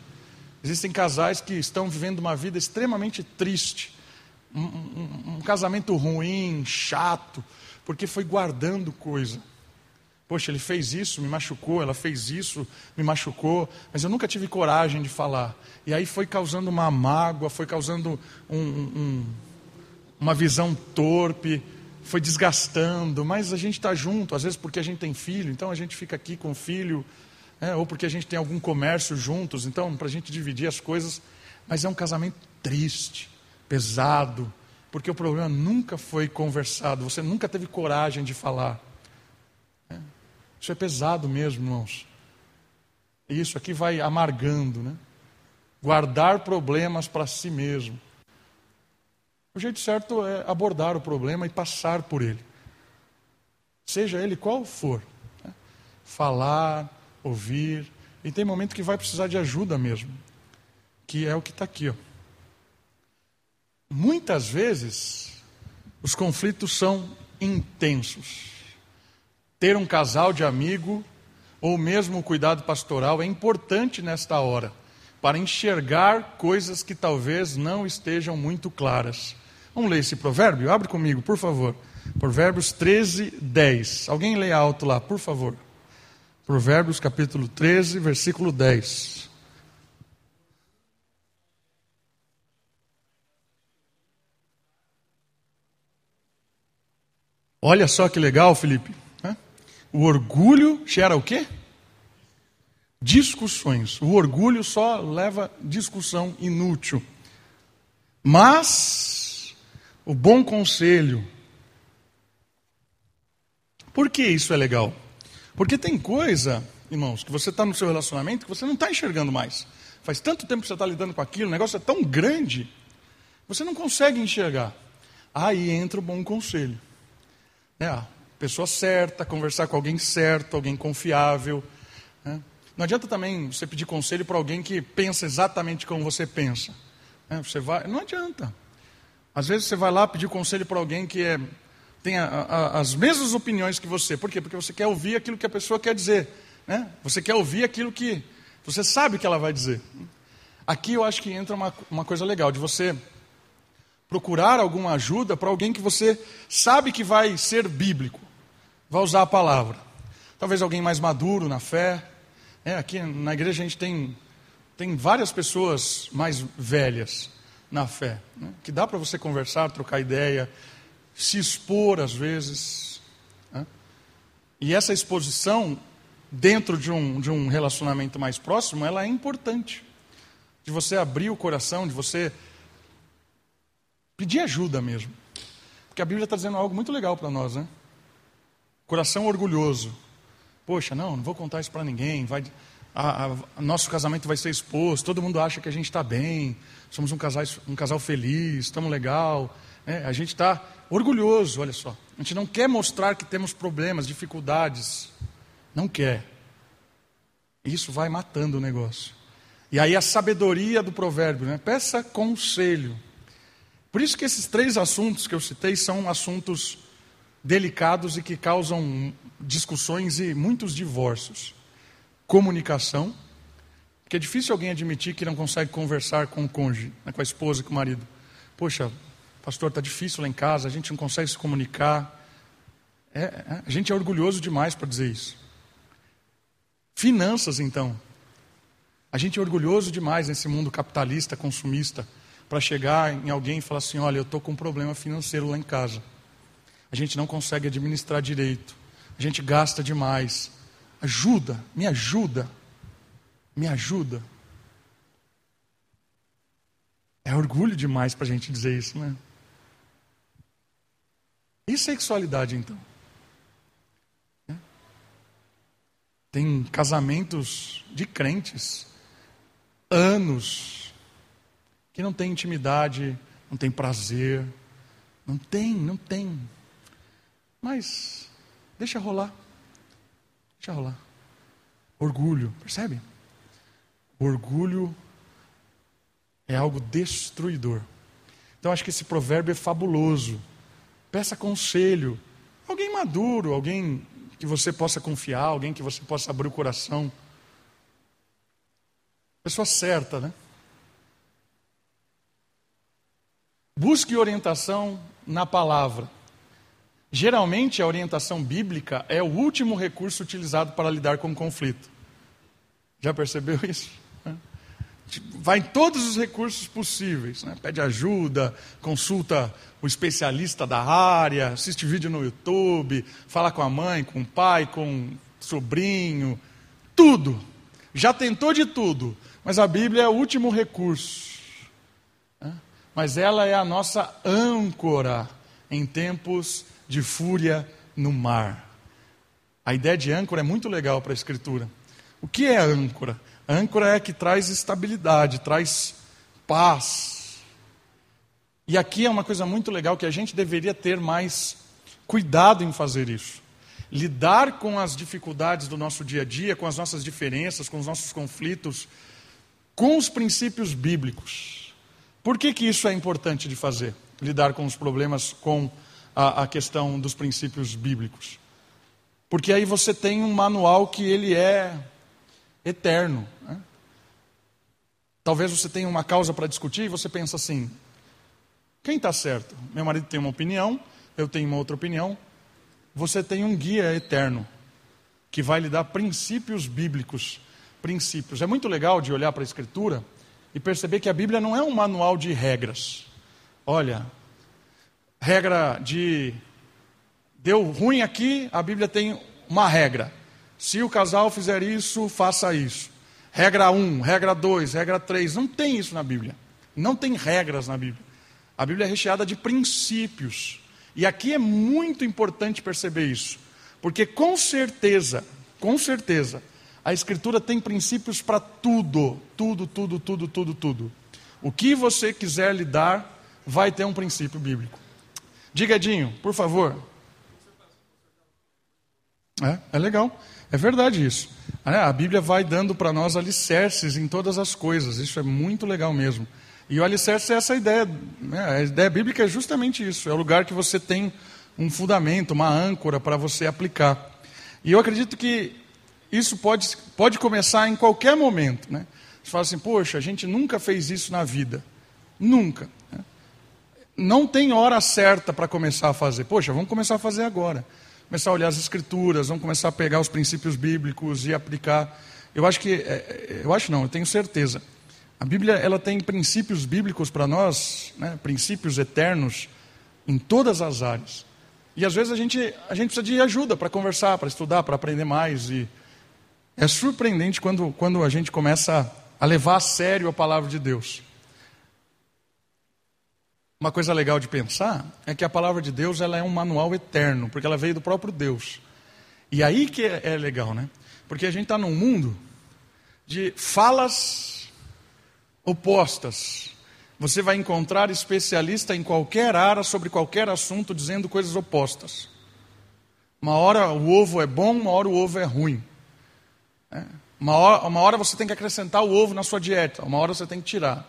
Existem casais que estão vivendo uma vida extremamente triste, um, um, casamento ruim, chato, porque foi guardando coisa. Poxa, ele fez isso, me machucou, ela fez isso, me machucou, mas eu nunca tive coragem de falar. E aí foi causando uma mágoa, foi causando um, um, uma visão torpe, foi desgastando, mas a gente está junto, às vezes porque a gente tem filho, então a gente fica aqui com o filho, é, ou porque a gente tem algum comércio juntos, então para a gente dividir as coisas, mas é um casamento triste, pesado, porque o problema nunca foi conversado, você nunca teve coragem de falar. É, isso é pesado mesmo, irmãos. E isso aqui vai amargando, né? Guardar problemas para si mesmo. O jeito certo é abordar o problema e passar por ele. Seja ele qual for. Né? Falar, ouvir. E tem momento que vai precisar de ajuda mesmo. Que é o que está aqui. Ó. Muitas vezes, os conflitos são intensos. Ter um casal de amigo ou mesmo cuidado pastoral é importante nesta hora, para enxergar coisas que talvez não estejam muito claras. Vamos ler esse provérbio? Abre comigo, por favor. Provérbios 13, 10. Alguém lê alto lá, por favor. Provérbios capítulo 13, versículo 10. Olha só que legal, Felipe. O orgulho gera o quê? Discussões. O orgulho só leva discussão inútil. Mas o bom conselho. Por que isso é legal? Porque tem coisa, irmãos, que você está no seu relacionamento que você não está enxergando mais. Faz tanto tempo que você está lidando com aquilo, o negócio é tão grande, você não consegue enxergar. Aí entra o bom conselho. É, a pessoa certa, conversar com alguém certo, alguém confiável. Né? Não adianta também você pedir conselho para alguém que pensa exatamente como você pensa. Né? Você vai, não adianta. Às vezes você vai lá pedir conselho para alguém que é, tem a, a, as mesmas opiniões que você. Por quê? Porque você quer ouvir aquilo que a pessoa quer dizer. Né? Você quer ouvir aquilo que você sabe que ela vai dizer. Aqui eu acho que entra uma, uma coisa legal, de você procurar alguma ajuda para alguém que você sabe que vai ser bíblico, vai usar a palavra. Talvez alguém mais maduro na fé. É, aqui na igreja a gente tem tem várias pessoas mais velhas na fé, né? que dá para você conversar, trocar ideia, se expor às vezes. Né? E essa exposição, dentro de um, de um relacionamento mais próximo, ela é importante. De você abrir o coração, de você pedir ajuda mesmo. Porque a Bíblia está dizendo algo muito legal para nós, né? Coração orgulhoso. Poxa, não, não vou contar isso para ninguém. Vai, a, a, nosso casamento vai ser exposto. Todo mundo acha que a gente está bem. Somos um casal, um casal feliz, estamos legal. Né? A gente está orgulhoso, olha só. A gente não quer mostrar que temos problemas, dificuldades. Não quer. Isso vai matando o negócio. E aí a sabedoria do provérbio, né? Peça conselho. Por isso que esses três assuntos que eu citei são assuntos delicados e que causam discussões e muitos divórcios. Comunicação, porque é difícil alguém admitir que não consegue conversar com o cônjuge, né, com a esposa, com o marido. Poxa, pastor, está difícil lá em casa, a gente não consegue se comunicar. É, é, a gente é orgulhoso demais para dizer isso. Finanças, então. A gente é orgulhoso demais nesse mundo capitalista, consumista, para chegar em alguém e falar assim: olha, eu estou com um problema financeiro lá em casa. A gente não consegue administrar direito. A gente gasta demais. Ajuda, me ajuda. Me ajuda. É orgulho demais para a gente dizer isso, né? E sexualidade, então? É. Tem casamentos de crentes, anos, que não tem intimidade, não tem prazer, não tem, não tem. Mas deixa rolar, deixa rolar. Orgulho, percebe? orgulho é algo destruidor. Então acho que esse provérbio é fabuloso. Peça conselho. Alguém maduro, alguém que você possa confiar, alguém que você possa abrir o coração. Pessoa certa, né? Busque orientação na palavra. Geralmente, a orientação bíblica é o último recurso utilizado para lidar com conflito. Já percebeu isso? vai em todos os recursos possíveis. Né? Pede ajuda, consulta o especialista da área, assiste vídeo no YouTube, fala com a mãe, com o pai, com o sobrinho, tudo. Já tentou de tudo, mas a Bíblia é o último recurso. Mas ela é a nossa âncora em tempos de fúria no mar. A ideia de âncora é muito legal para a Escritura. O que é âncora? âncora é que traz estabilidade, traz paz. E aqui é uma coisa muito legal que a gente deveria ter mais cuidado em fazer isso. Lidar com as dificuldades do nosso dia a dia, com as nossas diferenças, com os nossos conflitos, com os princípios bíblicos. Por que, que isso é importante de fazer? Lidar com os problemas com a, a questão dos princípios bíblicos. Porque aí você tem um manual que ele é eterno. Né? Talvez você tenha uma causa para discutir e você pensa assim: quem está certo? Meu marido tem uma opinião, eu tenho uma outra opinião. Você tem um guia eterno que vai lhe dar princípios bíblicos. Princípios. É muito legal de olhar para a Escritura e perceber que a Bíblia não é um manual de regras. Olha, regra de deu ruim aqui, a Bíblia tem uma regra. Se o casal fizer isso, faça isso. Regra 1, regra 2, regra 3. Não tem isso na Bíblia. Não tem regras na Bíblia. A Bíblia é recheada de princípios. E aqui é muito importante perceber isso. Porque com certeza, com certeza, a Escritura tem princípios para tudo. Tudo, tudo, tudo, tudo, tudo. O que você quiser lhe dar, vai ter um princípio bíblico. Diga, Edinho, por favor. É, é legal. É verdade isso. É, a Bíblia vai dando para nós alicerces em todas as coisas. Isso é muito legal mesmo. E o alicerce é essa ideia. Né? A ideia bíblica é justamente isso. É o lugar que você tem um fundamento, uma âncora para você aplicar. E eu acredito que isso pode, pode começar em qualquer momento. Né? Você fala assim, poxa, a gente nunca fez isso na vida. Nunca. Né? Não tem hora certa para começar a fazer. Poxa, vamos começar a fazer agora começar a olhar as escrituras, vamos começar a pegar os princípios bíblicos e aplicar. Eu acho que, é, eu acho não, eu tenho certeza. A Bíblia ela tem princípios bíblicos para nós, né, princípios eternos em todas as áreas. E às vezes a gente, a gente precisa de ajuda para conversar, para estudar, para aprender mais. E é surpreendente quando, quando a gente começa a levar a sério a palavra de Deus. Uma coisa legal de pensar é que a palavra de Deus ela é um manual eterno, porque ela veio do próprio Deus. E aí que é, é legal, né? Porque a gente está num mundo de falas opostas. Você vai encontrar especialista em qualquer área sobre qualquer assunto dizendo coisas opostas. Uma hora o ovo é bom, uma hora o ovo é ruim. É. Uma, hora, uma hora você tem que acrescentar o ovo na sua dieta, uma hora você tem que tirar.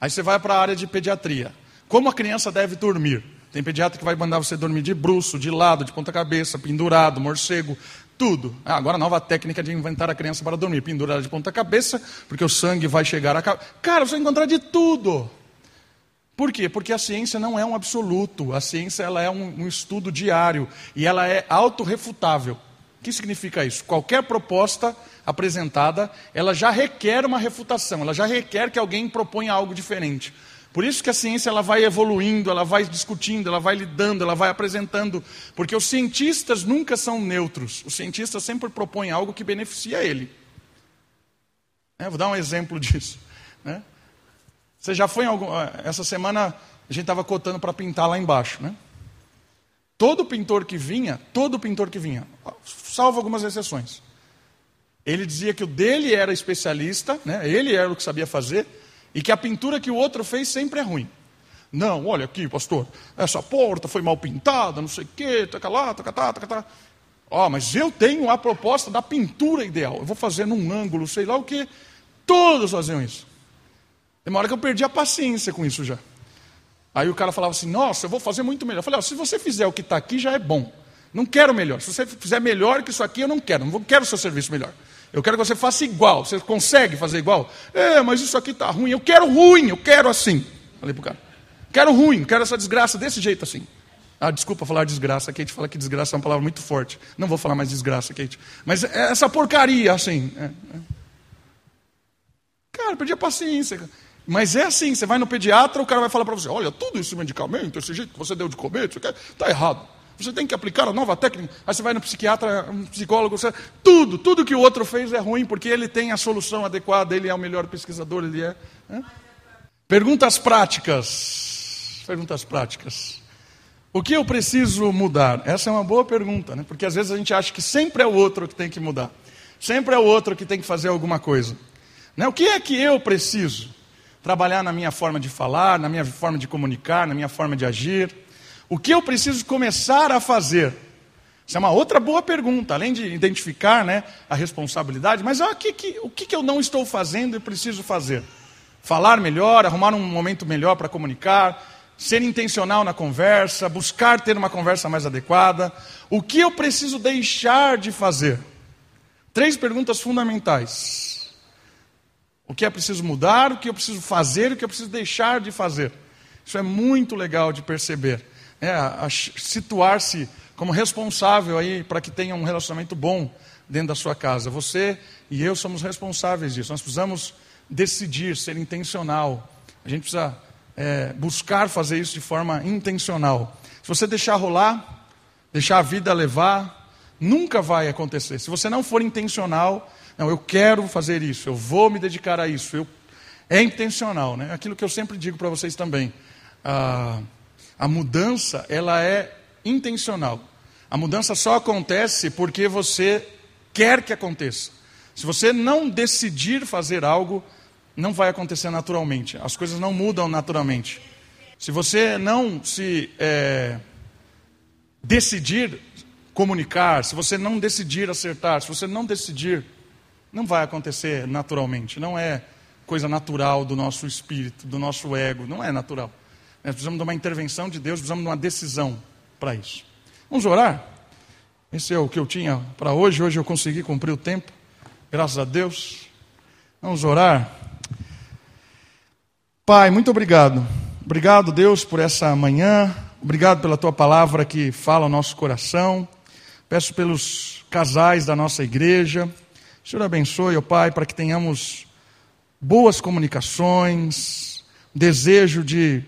Aí você vai para a área de pediatria. Como a criança deve dormir? Tem pediatra que vai mandar você dormir de bruço, de lado, de ponta-cabeça, pendurado, morcego, tudo. Ah, agora nova técnica de inventar a criança para dormir, pendurada de ponta-cabeça, porque o sangue vai chegar a cabeça. Cara, você vai encontrar de tudo. Por quê? Porque a ciência não é um absoluto. A ciência ela é um, um estudo diário e ela é autorrefutável. O que significa isso? Qualquer proposta apresentada, ela já requer uma refutação, ela já requer que alguém proponha algo diferente. Por isso que a ciência ela vai evoluindo, ela vai discutindo, ela vai lidando, ela vai apresentando, porque os cientistas nunca são neutros. Os cientistas sempre propõem algo que beneficia ele. É, vou dar um exemplo disso. Né? Você já foi em algum. Essa semana a gente estava cotando para pintar lá embaixo, né? Todo pintor que vinha, todo pintor que vinha, salvo algumas exceções, ele dizia que o dele era especialista, né? ele era o que sabia fazer, e que a pintura que o outro fez sempre é ruim. Não, olha aqui, pastor, essa porta foi mal pintada, não sei o quê, taca lá, taca tá, taca tá. Ó, oh, mas eu tenho a proposta da pintura ideal. Eu vou fazer num ângulo, sei lá o que. Todos faziam isso. Tem uma hora que eu perdi a paciência com isso já. Aí o cara falava assim: Nossa, eu vou fazer muito melhor. Eu falei: oh, Se você fizer o que está aqui, já é bom. Não quero melhor. Se você fizer melhor que isso aqui, eu não quero. Não quero o seu serviço melhor. Eu quero que você faça igual. Você consegue fazer igual? É, mas isso aqui está ruim. Eu quero ruim, eu quero assim. Falei para o cara. Quero ruim, quero essa desgraça desse jeito assim. Ah, desculpa falar desgraça, Kate fala que desgraça é uma palavra muito forte. Não vou falar mais desgraça, Kate. Mas é essa porcaria, assim. É, é. Cara, perdi a paciência. Mas é assim, você vai no pediatra, o cara vai falar para você, olha, tudo esse medicamento, esse jeito que você deu de comer, está errado. Você tem que aplicar a nova técnica. Aí você vai no psiquiatra, um psicólogo, você... tudo, tudo que o outro fez é ruim, porque ele tem a solução adequada, ele é o melhor pesquisador, ele é. Perguntas práticas. Perguntas práticas. O que eu preciso mudar? Essa é uma boa pergunta, né? porque às vezes a gente acha que sempre é o outro que tem que mudar. Sempre é o outro que tem que fazer alguma coisa. Né? O que é que eu preciso? Trabalhar na minha forma de falar, na minha forma de comunicar, na minha forma de agir. O que eu preciso começar a fazer? Isso é uma outra boa pergunta, além de identificar né, a responsabilidade, mas o que, que, o que, que eu não estou fazendo e preciso fazer? Falar melhor, arrumar um momento melhor para comunicar, ser intencional na conversa, buscar ter uma conversa mais adequada. O que eu preciso deixar de fazer? Três perguntas fundamentais. O que é preciso mudar, o que eu preciso fazer, o que eu preciso deixar de fazer. Isso é muito legal de perceber é, situar-se como responsável aí para que tenha um relacionamento bom dentro da sua casa. Você e eu somos responsáveis disso. Nós precisamos decidir, ser intencional. A gente precisa é, buscar fazer isso de forma intencional. Se você deixar rolar, deixar a vida levar, nunca vai acontecer. Se você não for intencional, não, eu quero fazer isso, eu vou me dedicar a isso. Eu, é intencional, né? Aquilo que eu sempre digo para vocês também. Ah, a mudança, ela é intencional. A mudança só acontece porque você quer que aconteça. Se você não decidir fazer algo, não vai acontecer naturalmente. As coisas não mudam naturalmente. Se você não se é, decidir comunicar, se você não decidir acertar, se você não decidir, não vai acontecer naturalmente. Não é coisa natural do nosso espírito, do nosso ego. Não é natural. Nós precisamos de uma intervenção de Deus, precisamos de uma decisão para isso. Vamos orar? Esse é o que eu tinha para hoje. Hoje eu consegui cumprir o tempo, graças a Deus. Vamos orar. Pai, muito obrigado. Obrigado, Deus, por essa manhã. Obrigado pela tua palavra que fala ao nosso coração. Peço pelos casais da nossa igreja. Senhor abençoe, ó Pai, para que tenhamos boas comunicações, desejo de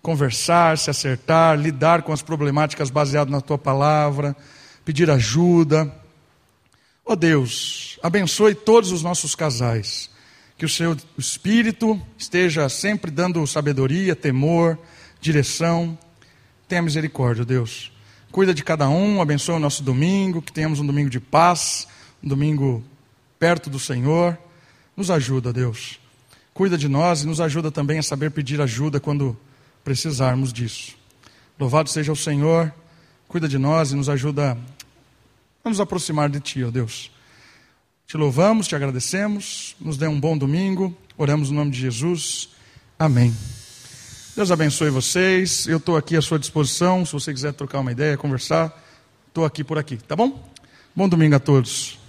conversar, se acertar, lidar com as problemáticas baseado na tua palavra, pedir ajuda. Ó Deus, abençoe todos os nossos casais. Que o seu espírito esteja sempre dando sabedoria, temor, direção. Tenha misericórdia, Deus. Cuida de cada um, abençoe o nosso domingo, que tenhamos um domingo de paz, um domingo perto do Senhor. Nos ajuda, Deus. Cuida de nós e nos ajuda também a saber pedir ajuda quando precisarmos disso. Louvado seja o Senhor, cuida de nós e nos ajuda a nos aproximar de Ti, ó Deus. Te louvamos, te agradecemos, nos dê um bom domingo, oramos no nome de Jesus. Amém. Deus abençoe vocês. Eu estou aqui à sua disposição. Se você quiser trocar uma ideia, conversar, estou aqui por aqui, tá bom? Bom domingo a todos.